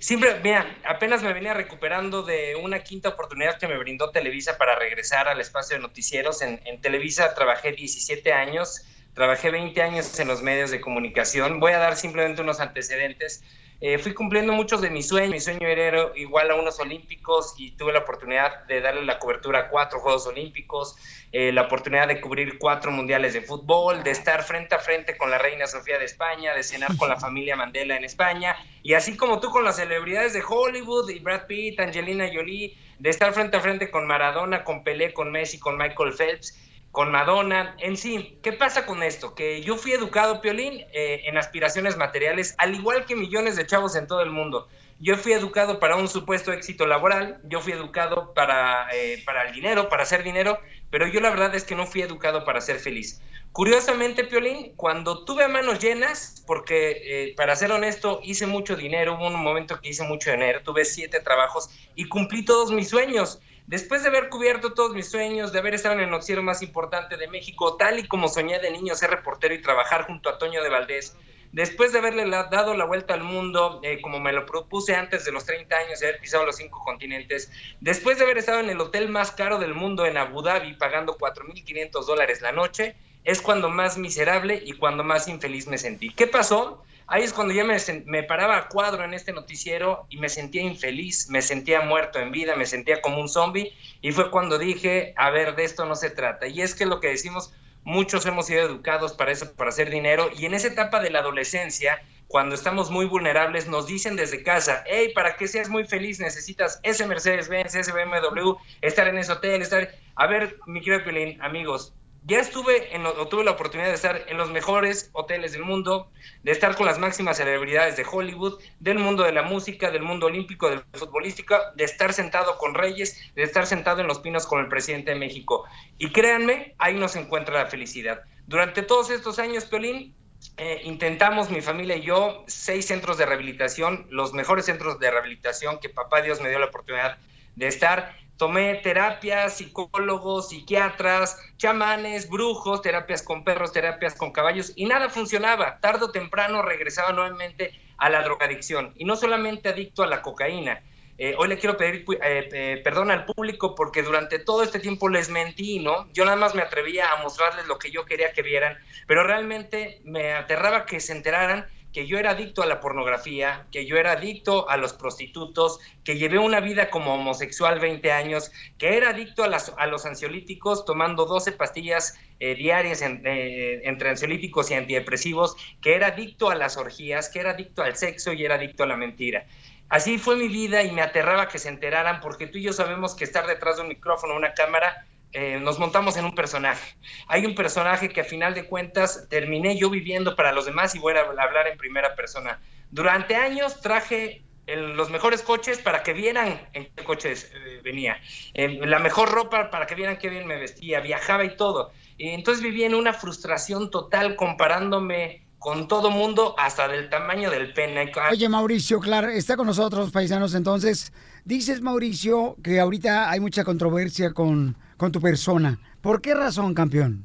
Siempre, mira, apenas me venía recuperando de una quinta oportunidad que me brindó Televisa para regresar al espacio de noticieros. En, en Televisa trabajé 17 años, trabajé 20 años en los medios de comunicación. Voy a dar simplemente unos antecedentes. Eh, fui cumpliendo muchos de mis sueños. Mi sueño era igual a unos olímpicos y tuve la oportunidad de darle la cobertura a cuatro Juegos Olímpicos, eh, la oportunidad de cubrir cuatro mundiales de fútbol, de estar frente a frente con la reina Sofía de España, de cenar con la familia Mandela en España y así como tú con las celebridades de Hollywood y Brad Pitt, Angelina Jolie, de estar frente a frente con Maradona, con Pelé, con Messi, con Michael Phelps con Madonna, en sí, ¿qué pasa con esto? Que yo fui educado, Piolín, eh, en aspiraciones materiales, al igual que millones de chavos en todo el mundo. Yo fui educado para un supuesto éxito laboral, yo fui educado para, eh, para el dinero, para hacer dinero, pero yo la verdad es que no fui educado para ser feliz. Curiosamente, Piolín, cuando tuve manos llenas, porque eh, para ser honesto, hice mucho dinero, hubo un momento que hice mucho dinero, tuve siete trabajos y cumplí todos mis sueños. Después de haber cubierto todos mis sueños, de haber estado en el noticiero más importante de México, tal y como soñé de niño ser reportero y trabajar junto a Toño de Valdés, después de haberle dado la vuelta al mundo, eh, como me lo propuse antes de los 30 años, de haber pisado los cinco continentes, después de haber estado en el hotel más caro del mundo en Abu Dhabi, pagando 4.500 dólares la noche, es cuando más miserable y cuando más infeliz me sentí. ¿Qué pasó? Ahí es cuando sen- me paraba a cuadro en este noticiero y me sentía infeliz, me sentía muerto en vida, me sentía como un zombie y fue cuando dije, a ver, de esto no se trata. Y es que lo que decimos, muchos hemos sido educados para eso, para hacer dinero y en esa etapa de la adolescencia, cuando estamos muy vulnerables, nos dicen desde casa, hey, para que seas muy feliz necesitas ese Mercedes-Benz, ese BMW, estar en ese hotel, estar... A ver, mi querido Pelín, amigos, ya estuve en, o tuve la oportunidad de estar en los mejores hoteles del mundo, de estar con las máximas celebridades de Hollywood, del mundo de la música, del mundo olímpico, del futbolístico, de estar sentado con reyes, de estar sentado en los pinos con el presidente de México. Y créanme, ahí nos encuentra la felicidad. Durante todos estos años, Piolín, eh, intentamos, mi familia y yo, seis centros de rehabilitación, los mejores centros de rehabilitación que papá Dios me dio la oportunidad de estar. Tomé terapias, psicólogos, psiquiatras, chamanes, brujos, terapias con perros, terapias con caballos y nada funcionaba. Tarde o temprano regresaba nuevamente a la drogadicción y no solamente adicto a la cocaína. Eh, hoy le quiero pedir eh, eh, perdón al público porque durante todo este tiempo les mentí, ¿no? Yo nada más me atrevía a mostrarles lo que yo quería que vieran, pero realmente me aterraba que se enteraran que yo era adicto a la pornografía, que yo era adicto a los prostitutos, que llevé una vida como homosexual 20 años, que era adicto a, las, a los ansiolíticos tomando 12 pastillas eh, diarias en, eh, entre ansiolíticos y antidepresivos, que era adicto a las orgías, que era adicto al sexo y era adicto a la mentira. Así fue mi vida y me aterraba que se enteraran porque tú y yo sabemos que estar detrás de un micrófono, una cámara, eh, nos montamos en un personaje. Hay un personaje que a final de cuentas terminé yo viviendo para los demás y voy a hablar en primera persona. Durante años traje los mejores coches para que vieran en qué coches eh, venía, eh, la mejor ropa para que vieran qué bien me vestía, viajaba y todo. Y entonces vivía en una frustración total comparándome con todo mundo hasta del tamaño del pene. Oye, Mauricio, claro, está con nosotros, paisanos. Entonces, dices, Mauricio, que ahorita hay mucha controversia con, con tu persona. ¿Por qué razón, campeón?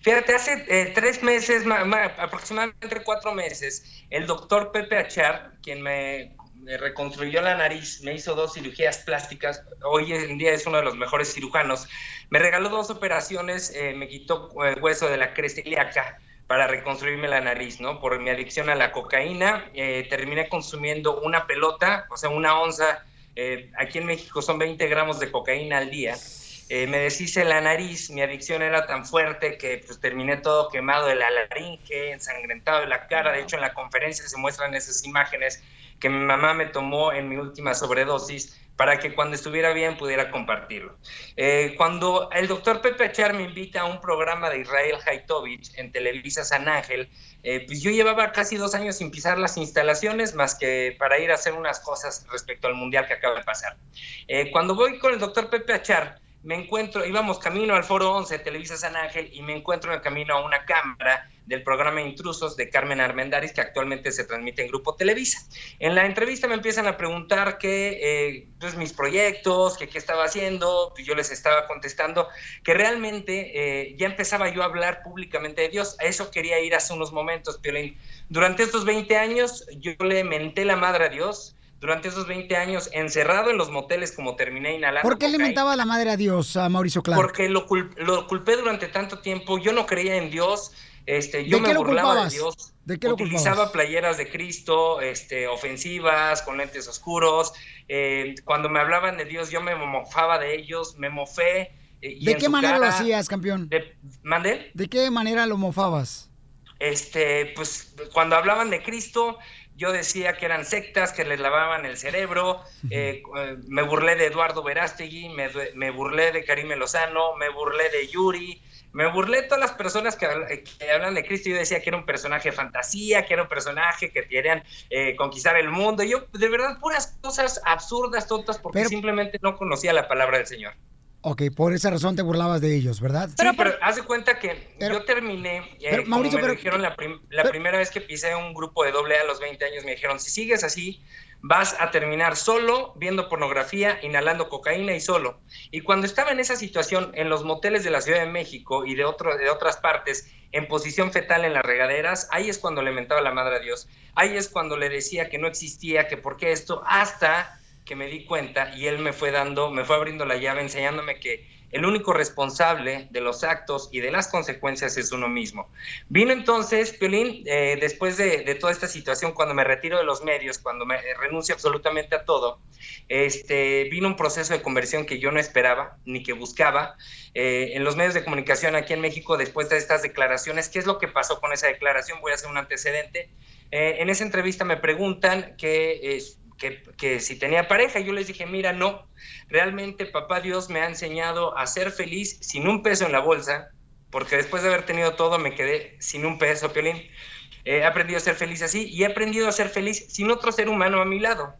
Fíjate, hace eh, tres meses, ma, ma, aproximadamente cuatro meses, el doctor Pepe Achar, quien me, reconstruyó la nariz, me hizo dos cirugías plásticas, hoy en día es uno de los mejores cirujanos, me regaló dos operaciones, eh, me quitó el hueso de la cresta ilíaca para reconstruirme la nariz, ¿no? Por mi adicción a la cocaína, eh, terminé consumiendo una pelota, o sea, una onza, eh, aquí en México son 20 gramos de cocaína al día. Eh, me deshice la nariz, mi adicción era tan fuerte que pues, terminé todo quemado de la laringe, ensangrentado de la cara. De hecho, en la conferencia se muestran esas imágenes que mi mamá me tomó en mi última sobredosis para que cuando estuviera bien pudiera compartirlo. Eh, cuando el doctor Pepe Achar me invita a un programa de Israel Haitovich en Televisa San Ángel, eh, pues yo llevaba casi dos años sin pisar las instalaciones más que para ir a hacer unas cosas respecto al mundial que acaba de pasar. Eh, cuando voy con el doctor Pepe Achar, me encuentro, íbamos camino al Foro 11 de Televisa San Ángel y me encuentro en el camino a una cámara del programa Intrusos de Carmen Armendáriz que actualmente se transmite en Grupo Televisa. En la entrevista me empiezan a preguntar qué, eh, pues mis proyectos, que qué estaba haciendo, y yo les estaba contestando que realmente eh, ya empezaba yo a hablar públicamente de Dios. A eso quería ir hace unos momentos, Piolín. Durante estos 20 años yo le menté la madre a Dios, durante esos 20 años encerrado en los moteles como terminé inhalando. ¿Por qué le cocaína, mentaba la madre a Dios a Mauricio Clark? Porque lo, cul- lo culpé durante tanto tiempo, yo no creía en Dios, este, yo ¿De me qué lo burlaba culpabas? de Dios. ¿De qué lo Utilizaba playeras de Cristo, este, ofensivas, con lentes oscuros. eh, cuando me hablaban de Dios, yo me mofaba de ellos, me mofé. eh, y ¿De qué manera lo hacías, campeón? ¿Mande? ¿De qué manera lo mofabas? este, pues cuando hablaban de Cristo, yo decía que eran sectas, que les lavaban el cerebro, eh, eh, me burlé de Eduardo Verástegui, me, me burlé de Karime Lozano, me burlé de Yuri, me burlé de todas las personas que, que hablan de Cristo, yo decía que era un personaje de fantasía, que era un personaje que querían eh, conquistar el mundo, yo de verdad puras cosas absurdas, tontas, porque simplemente no conocía la palabra del Señor. Ok, por esa razón te burlabas de ellos, ¿verdad? Sí, pero haz de cuenta que yo terminé, eh, pero, como Mauricio, me pero- dijeron la, prim- la primera vez que pisé un grupo de doble A a los 20 años, me dijeron, si sigues así, vas a terminar solo viendo pornografía, inhalando cocaína y solo. Y cuando estaba en esa situación, en los moteles de la Ciudad de México y de, otro, de otras partes, en posición fetal en las regaderas, ahí es cuando le mentaba la madre a Dios. Ahí es cuando le decía que no existía, que por qué esto, hasta que me di cuenta y él me fue dando, me fue abriendo la llave, enseñándome que el único responsable de los actos y de las consecuencias es uno mismo. Vino entonces, Piolín, eh, después de, toda esta situación, cuando me retiro de los medios, cuando me eh, renuncio absolutamente a todo, este, vino un proceso de conversión que yo no esperaba ni que buscaba. Eh, en los medios de comunicación aquí en México, después de estas declaraciones, ¿qué es lo que pasó con esa declaración? Voy a hacer un antecedente. En esa entrevista me preguntan que, que, si tenía pareja, yo les dije, mira, no, realmente papá Dios me ha enseñado a ser feliz sin un peso en la bolsa, porque después de haber tenido todo me quedé sin un peso, Piolín. He aprendido a ser feliz así y he aprendido a ser feliz sin otro ser humano a mi lado.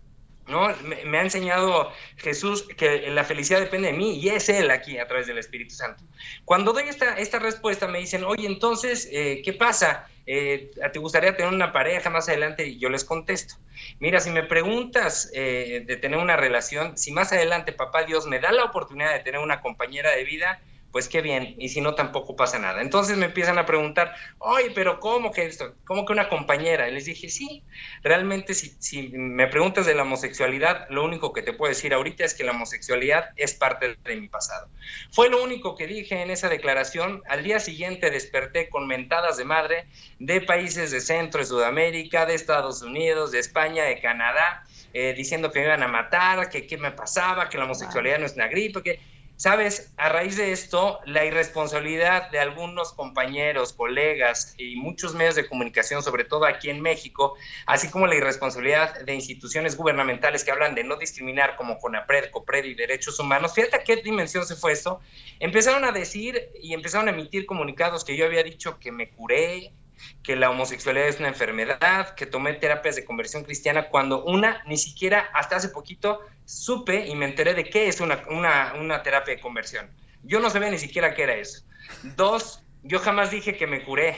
¿No? Me, ha enseñado Jesús que la felicidad depende de mí y es Él aquí a través del Espíritu Santo. Cuando doy esta, esta respuesta me dicen, oye, entonces, eh, ¿qué pasa? Eh, ¿Te gustaría tener una pareja más adelante? Y yo les contesto, mira, si me preguntas eh, de tener una relación, si más adelante papá Dios me da la oportunidad de tener una compañera de vida, pues qué bien, y si no tampoco pasa nada. Entonces me empiezan a preguntar, oye, pero ¿cómo que esto? ¿Cómo que una compañera? Y les dije, sí, realmente si, si me preguntas de la homosexualidad, lo único que te puedo decir ahorita es que la homosexualidad es parte de mi pasado. Fue lo único que dije en esa declaración. Al día siguiente desperté con mentadas de madre de países de Centro y Sudamérica, de Estados Unidos, de España, de Canadá, eh, diciendo que me iban a matar, que qué me pasaba, que la homosexualidad no es una gripe, que... Sabes, a raíz de esto, la irresponsabilidad de algunos compañeros, colegas y muchos medios de comunicación, sobre todo aquí en México, así como la irresponsabilidad de instituciones gubernamentales que hablan de no discriminar como CONAPRED, COPRED y derechos humanos, fíjate a qué dimensión se fue esto, empezaron a decir y empezaron a emitir comunicados que yo había dicho que me curé, que la homosexualidad es una enfermedad, que tomé terapias de conversión cristiana, cuando una, ni siquiera hasta hace poquito, supe y me enteré de qué es una, una, una terapia de conversión. Yo no sabía ni siquiera qué era eso. Dos, yo jamás dije que me curé.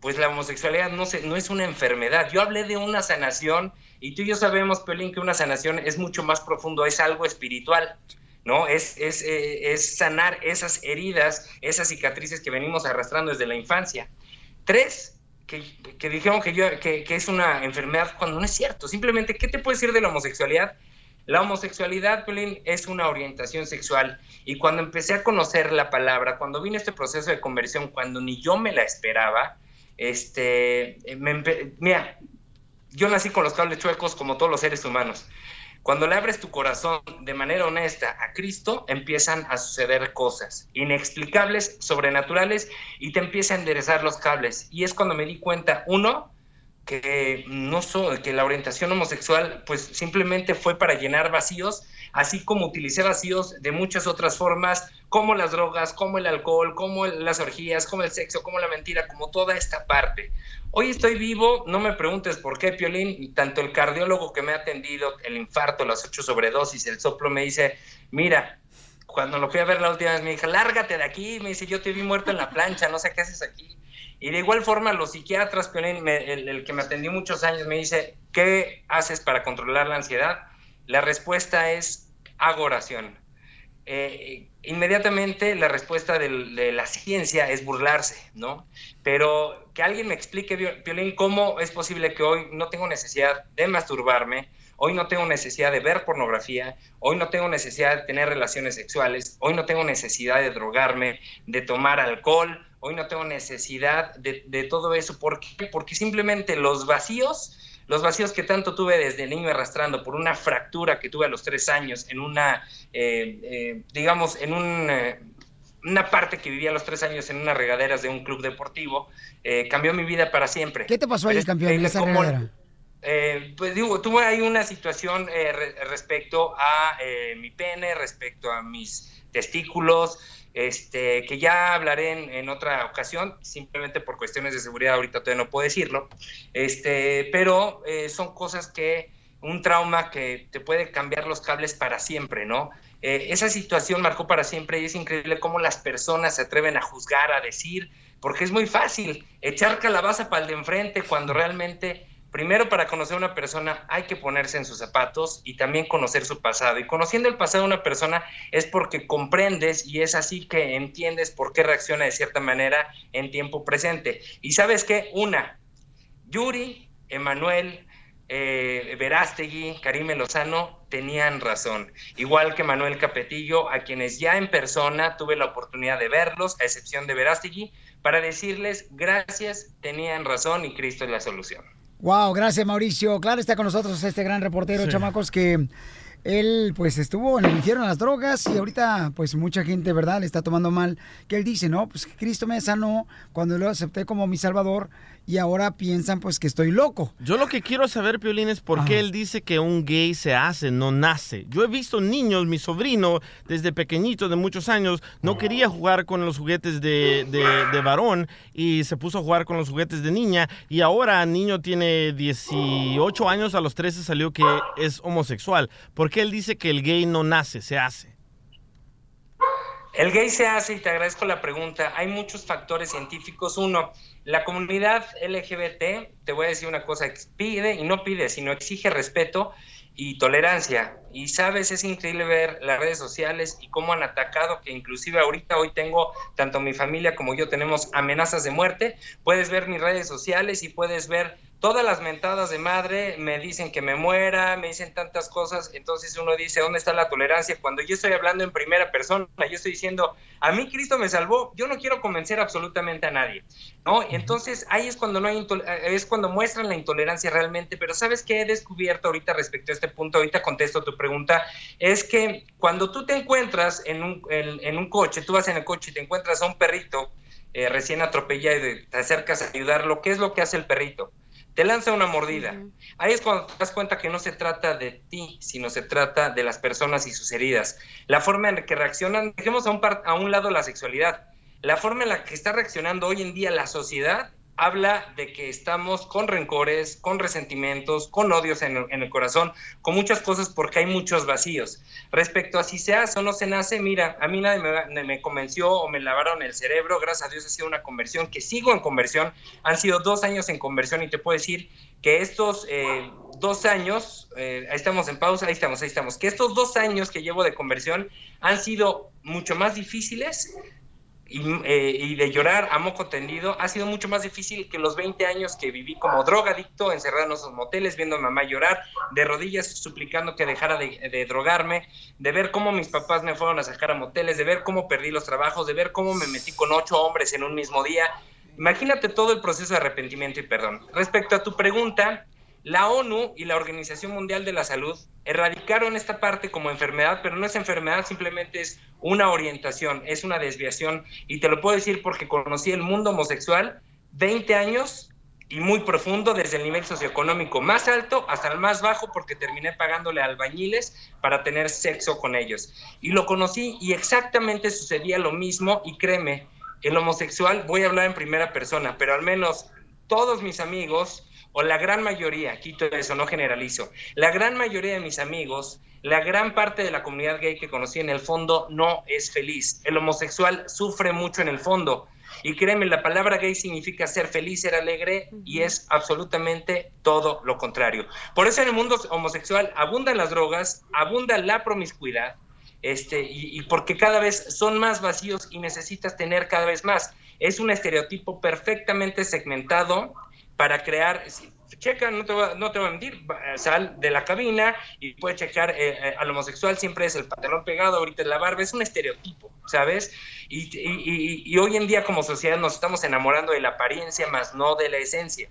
Pues la homosexualidad no, se, no es una enfermedad. Yo hablé de una sanación y tú y yo sabemos, Pelín, que una sanación es mucho más profundo, es algo espiritual. ¿no? Es, es, eh, es sanar esas heridas, esas cicatrices que venimos arrastrando desde la infancia. Tres, que, que dijeron que, yo, que, que, es una enfermedad cuando no es cierto. Simplemente, ¿qué te puedo decir de la homosexualidad? La homosexualidad, Pelín, es una orientación sexual. Y cuando empecé a conocer la palabra, cuando vino este proceso de conversión, cuando ni yo me la esperaba, este, me, mira, yo nací con los cables chuecos como todos los seres humanos. Cuando le abres tu corazón de manera honesta a Cristo, empiezan a suceder cosas inexplicables, sobrenaturales, y te empieza a enderezar los cables. Y es cuando me di cuenta, uno, que no so, que la orientación homosexual pues simplemente fue para llenar vacíos, así como utilicé vacíos de muchas otras formas, como las drogas, como el alcohol, como las orgías, como el sexo, como la mentira, como toda esta parte. Hoy estoy vivo, no me preguntes por qué, Piolín, tanto el cardiólogo que me ha atendido, el infarto, las ocho sobredosis, el soplo, me dice, mira, cuando lo fui a ver la última vez me dijo, lárgate de aquí, me dice, yo te vi muerto en la plancha, no sé qué haces aquí. Y de igual forma, los psiquiatras, Piolín, me- el, el que me atendió muchos años, me dice, ¿qué haces para controlar la ansiedad? La respuesta es, hago oración. Eh, inmediatamente la respuesta de la ciencia es burlarse, ¿no? Pero que alguien me explique, Vio- Piolín, cómo es posible que hoy no tengo necesidad de masturbarme, hoy no tengo necesidad de ver pornografía, hoy no tengo necesidad de tener relaciones sexuales, hoy no tengo necesidad de drogarme, de tomar alcohol, hoy no tengo necesidad de, de todo eso. ¿Por qué? Porque simplemente los vacíos, los vacíos que tanto tuve desde niño arrastrando por una fractura que tuve a los tres años en una, eh, eh, digamos, en un... eh, una parte que vivía a los tres años en unas regaderas de un club deportivo, eh, cambió mi vida para siempre. ¿Qué te pasó ahí, campeón, en esa cómo- regadera? eh, pues digo, tuve ahí una situación eh, re- respecto a eh, mi pene, respecto a mis testículos, este, que ya hablaré en, en otra ocasión, simplemente por cuestiones de seguridad, ahorita todavía no puedo decirlo, este, pero eh, son cosas que, un trauma que te puede cambiar los cables para siempre, ¿no? Eh, esa situación marcó para siempre y es increíble cómo las personas se atreven a juzgar, a decir, porque es muy fácil echar calabaza para el de enfrente cuando realmente primero para conocer a una persona hay que ponerse en sus zapatos y también conocer su pasado. Y conociendo el pasado de una persona es porque comprendes y es así que entiendes por qué reacciona de cierta manera en tiempo presente. Y sabes qué, una, Yuri, Emanuel, eh, Verástegui, Karime Lozano tenían razón. Igual que Manuel Capetillo, a quienes ya en persona tuve la oportunidad de verlos, a excepción de Verástegui, para decirles gracias, tenían razón y Cristo es la solución. Wow, gracias Mauricio. Claro, está con nosotros este gran reportero, Sí. chamacos, que él pues estuvo en el infierno de las drogas y ahorita pues mucha gente, ¿verdad? Le está tomando mal. Que él dice, no, pues Cristo me sanó cuando lo acepté como mi salvador y ahora piensan pues que estoy loco. Yo lo que quiero saber, Piolín, es por qué él dice que un gay se hace, no nace. Yo he visto niños, mi sobrino, desde pequeñito, de muchos años, no quería jugar con los juguetes de, de- de varón y se puso a jugar con los juguetes de niña. Y ahora niño tiene 18 años, a los 13 salió que es homosexual. ¿Por él dice que el gay no nace, se hace? El gay se hace, y te agradezco la pregunta, hay muchos factores científicos. Uno, la comunidad LGBT, te voy a decir una cosa, pide y no pide, sino exige respeto y tolerancia. Y sabes, es increíble ver las redes sociales y cómo han atacado, que inclusive ahorita hoy tengo, tanto mi familia como yo tenemos amenazas de muerte. Puedes ver mis redes sociales y puedes ver todas las mentadas de madre, me dicen que me muera, me dicen tantas cosas, entonces uno dice, ¿dónde está la tolerancia? Cuando yo estoy hablando en primera persona, yo estoy diciendo, a mí Cristo me salvó, yo no quiero convencer absolutamente a nadie, ¿no? Entonces ahí es cuando no hay eh, es cuando muestran la intolerancia realmente, pero ¿sabes qué he descubierto ahorita respecto a este punto? Ahorita contesto tu pregunta, es que cuando tú te encuentras en un, en, en un coche, tú vas en el coche y te encuentras a un perrito eh, recién atropellado y te acercas a ayudarlo, ¿qué es lo que hace el perrito? Te lanza una mordida. Ahí es cuando te das cuenta que no se trata de ti, sino se trata de las personas y sus heridas. La forma en que reaccionan, dejemos a un, par- a un lado la sexualidad, la forma en la que está reaccionando hoy en día la sociedad habla de que estamos con rencores, con resentimientos, con odios en el, corazón, con muchas cosas porque hay muchos vacíos. Respecto a si se hace o no se nace, mira, a mí nadie me, me convenció o me lavaron el cerebro, gracias a Dios ha sido una conversión, que sigo en conversión, han sido dos años en conversión y te puedo decir que estos eh, dos años, eh, ahí estamos en pausa, ahí estamos, ahí estamos, que estos dos años que llevo de conversión han sido mucho más difíciles y, eh, y, de llorar a moco tendido ha sido mucho más difícil que los 20 años que viví como drogadicto, encerrado en esos moteles, viendo a mamá llorar, de rodillas suplicando que dejara de, de, drogarme, de ver cómo mis papás me fueron a sacar a moteles, de ver cómo perdí los trabajos, de ver cómo me metí con ocho hombres en un mismo día. Imagínate todo el proceso de arrepentimiento y perdón. Respecto a tu pregunta, la ONU y la Organización Mundial de la Salud erradicaron esta parte como enfermedad, pero no es enfermedad, simplemente es una orientación, es una desviación. Y te lo puedo decir porque conocí el mundo homosexual 20 años y muy profundo, desde el nivel socioeconómico más alto hasta el más bajo, porque terminé pagándole albañiles para tener sexo con ellos. Y lo conocí y exactamente sucedía lo mismo y créeme, el homosexual, voy a hablar en primera persona, pero al menos todos mis amigos, o la gran mayoría, quito eso, no generalizo, la gran mayoría de mis amigos la gran parte de la comunidad gay que conocí en el fondo no es feliz. El homosexual sufre mucho en el fondo. Y créeme, la palabra gay significa ser feliz, ser alegre y es absolutamente todo lo contrario. Por eso en el mundo homosexual abundan las drogas, abunda la promiscuidad, este, y, y porque cada vez son más vacíos y necesitas tener cada vez más. Es un estereotipo perfectamente segmentado para crear, checa, no te, voy, no te voy a mentir, va- sal de la cabina y puedes checar eh, eh, al homosexual, siempre es el pantalón pegado, ahorita es la barba, es un estereotipo, ¿sabes? Y, hoy en día como sociedad nos estamos enamorando de la apariencia más no de la esencia.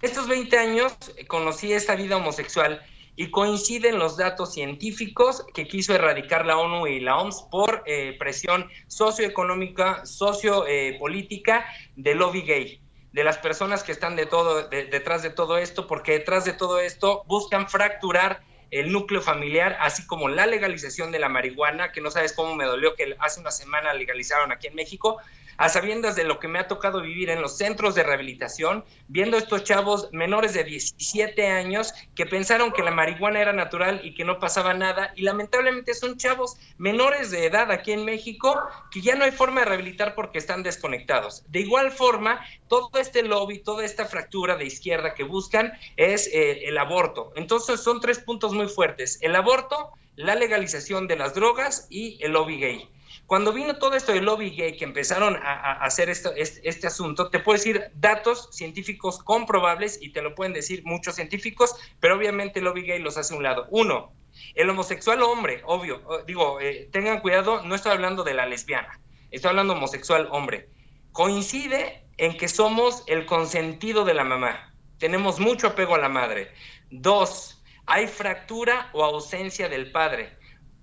Estos 20 años eh, conocí esta vida homosexual y coinciden los datos científicos que quiso erradicar la ONU y la OMS por eh, presión socioeconómica, sociopolítica del lobby gay, de las personas que están de todo, de- detrás de todo esto, porque detrás de todo esto buscan fracturar el núcleo familiar, así como la legalización de la marihuana, que no sabes cómo me dolió que hace una semana legalizaron aquí en México, a sabiendas de lo que me ha tocado vivir en los centros de rehabilitación, viendo estos chavos menores de 17 años que pensaron que la marihuana era natural y que no pasaba nada, y lamentablemente son chavos menores de edad aquí en México que ya no hay forma de rehabilitar porque están desconectados. De igual forma, todo este lobby, toda esta fractura de izquierda que buscan es eh, el aborto. Entonces son tres puntos muy fuertes, el aborto, la legalización de las drogas y el lobby gay. Cuando vino todo esto del lobby gay, que empezaron a, hacer esto, este, asunto, te puedo decir datos científicos comprobables y te lo pueden decir muchos científicos, pero obviamente el lobby gay los hace a un lado. Uno, el homosexual hombre, obvio, digo, eh, tengan cuidado, no estoy hablando de la lesbiana, estoy hablando homosexual hombre. Coincide en que somos el consentido de la mamá, tenemos mucho apego a la madre. Dos, hay fractura o ausencia del padre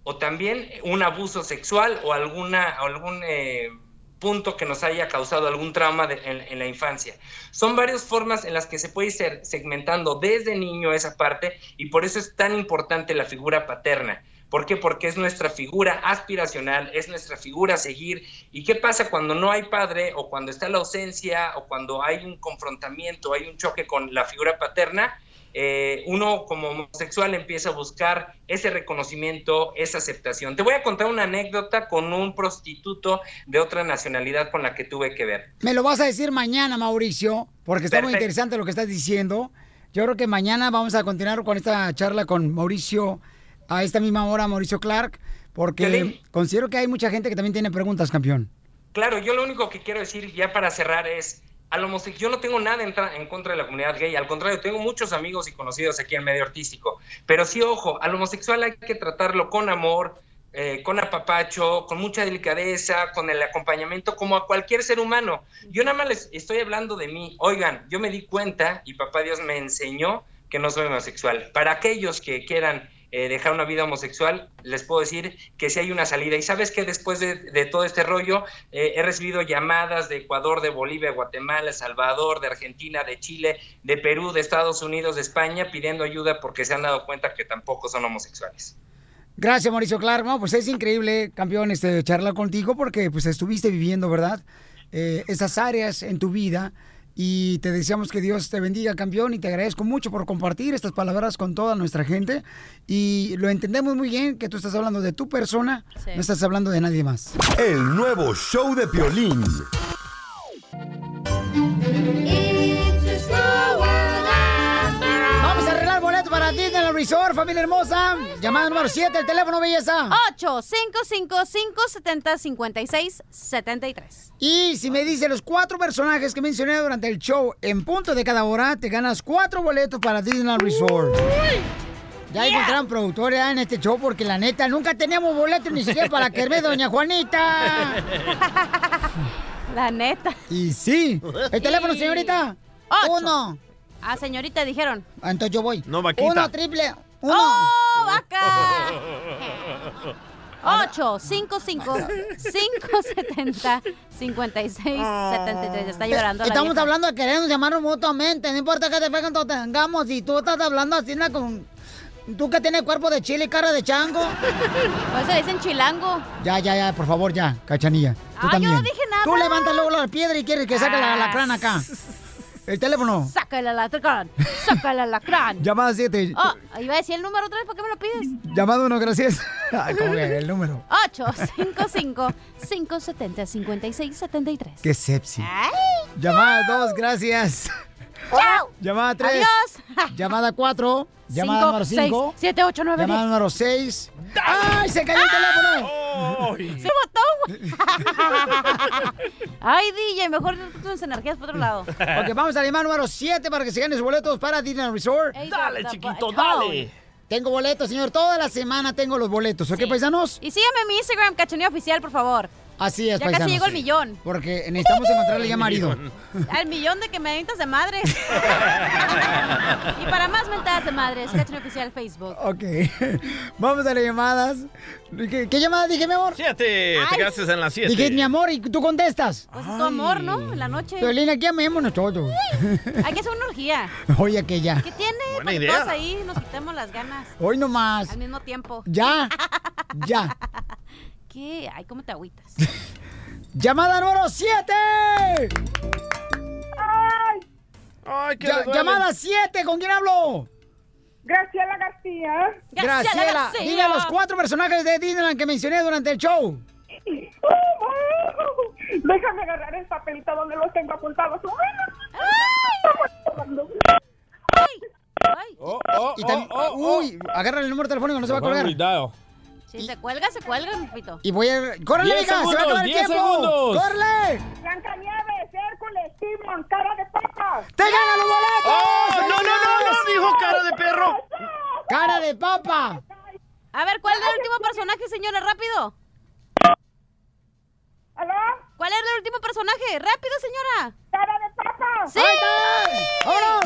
o también un abuso sexual o alguna algún eh, punto que nos haya causado algún trauma en, en la infancia. Son varias formas en las que se puede ir segmentando desde niño esa parte y por eso es tan importante la figura paterna. ¿Por qué? Porque es nuestra figura aspiracional, es nuestra figura a seguir. ¿Y qué pasa cuando no hay padre o cuando está la ausencia o cuando hay un confrontamiento, hay un choque con la figura paterna? Eh, uno como homosexual empieza a buscar ese reconocimiento, esa aceptación. Te voy a contar una anécdota con un prostituto de otra nacionalidad con la que tuve que ver. Me lo vas a decir mañana, Mauricio, porque está muy interesante lo que estás diciendo. Yo creo que mañana vamos a continuar con esta charla con Mauricio a esta misma hora, Mauricio Clark, porque considero que hay mucha gente que también tiene preguntas, campeón. Claro, yo lo único que quiero decir ya para cerrar es, al homosexual, yo no tengo nada en, en contra de la comunidad gay, al contrario, tengo muchos amigos y conocidos aquí en medio artístico, pero sí, ojo, al homosexual hay que tratarlo con amor, eh, con apapacho, con mucha delicadeza, con el acompañamiento como a cualquier ser humano. Yo nada más les estoy hablando de mí. Oigan, yo me di cuenta y papá Dios me enseñó que no soy homosexual. Para aquellos que quieran eh, dejar una vida homosexual, les puedo decir que sí hay una salida. Y sabes que después de, todo este rollo, eh, he recibido llamadas de Ecuador, de Bolivia, Guatemala, Salvador, de Argentina, de Chile, de Perú, de Estados Unidos, de España, pidiendo ayuda porque se han dado cuenta que tampoco son homosexuales. Gracias, Mauricio Clark. Pues es increíble, campeón, este, charlar contigo porque pues estuviste viviendo, ¿verdad? Eh, esas áreas en tu vida y te deseamos que Dios te bendiga, campeón, y te agradezco mucho por compartir estas palabras con toda nuestra gente y lo entendemos muy bien que tú estás hablando de tu persona, Sí. no estás hablando de nadie más. El nuevo show de Piolín. Para Disneyland Resort, familia hermosa. Llamada número 7, el teléfono, belleza. 855-570-5673. Y si me dice los cuatro personajes que mencioné durante el show en punto de cada hora, te ganas cuatro boletos para Disneyland Resort. Ya encontraron productores en este show porque la neta nunca teníamos boletos ni siquiera para que ve doña Juanita. La neta. Y sí. ¿El teléfono, señorita? Uno. Ah, señorita, dijeron. Ah, Entonces yo voy. No, Uno, triple. Uno. ¡Oh, vaca! 855 570 5673 Está llorando la Estamos vieja. hablando de querernos llamarnos mutuamente. No importa qué defecto tengamos. Y tú estás hablando así ¿no? con... Tú que tienes cuerpo de chile y cara de chango. Pues se le dicen chilango. Ya, ya, ya, por favor, ya, cachanilla. Tú Ah, yo también. no dije nada. Tú levantas luego la piedra y quieres que saque la, la crana acá. El teléfono. Saca el alacrán. Saca el alacrán. Llamada 7. Oh, iba a decir el número otra vez, ¿por qué me lo pides? Llamada 1, gracias. Ay, ¿Cómo que el número? 855-570-5673. Qué sepsi. Ay, Llamada 2, gracias. Chao. Llamada 3. Adiós. Llamada 4. Llamada número 5. 7, 8, 9, Llamada 10. número 6. ¡Ay, se cayó el teléfono! ¡Se botó! Ay, DJ, mejor tus energías por otro lado. Ok, vamos a la llamada número 7 para que se ganen los boletos para Disney Resort. Ey, Dale, chiquito, dale. Tengo boletos, señor. Toda la semana tengo los boletos. ¿Ok, paisanos? Y síganme en mi Instagram, Cachanía Oficial, por favor. Así es, Ya paisanos. casi llegó el millón. Porque necesitamos encontrarle ya marido. Al millón de que me de madres. y para más mentadas de madres, Cachanía Oficial Facebook. Ok. Vamos a las llamadas. ¿Qué, qué llamada dije, mi amor? Siete. Te quedaste en las siete. Dije, mi amor, y tú contestas. Pues es tu amor, ¿no? En la noche. Violín, aquí amémonos todos. Hay que hacer una orgía. Oye, que ya. ¿Qué tiene? Buena idea. todos ahí nos quitemos las ganas. Hoy nomás. Al mismo tiempo. Ya. Ya. ¿Qué? Ay, ¿cómo te agüitas? Llamada número 7. Ay, qué Llamada 7, ¿con quién hablo? Graciela García. Graciela, dime a los cuatro personajes de Disneyland que mencioné durante el show. Déjame agarrar el papelito donde los tengo apuntados. y también, uy, agarra el número telefónico, no se va a colgar. Si se cuelga, se cuelga, mi pito. Y voy a... ¡Córrele, Diez hija! ¡Se va a segundos, acabar el tiempo! segundos. ¡Córrele! Blancanieves, Hércules, Simón, cara de papa. ¡Te ganan los boletos! ¡Oh, no, no, no, no! Dijo cara de perro. ¡Cara de papa! A ver, ¿cuál es el último personaje, señora? ¡Rápido! ¿Aló? ¿Cuál es el último personaje? ¡Rápido, señora! ¡Cara de papa! ¡Sí! ¡Vámonos!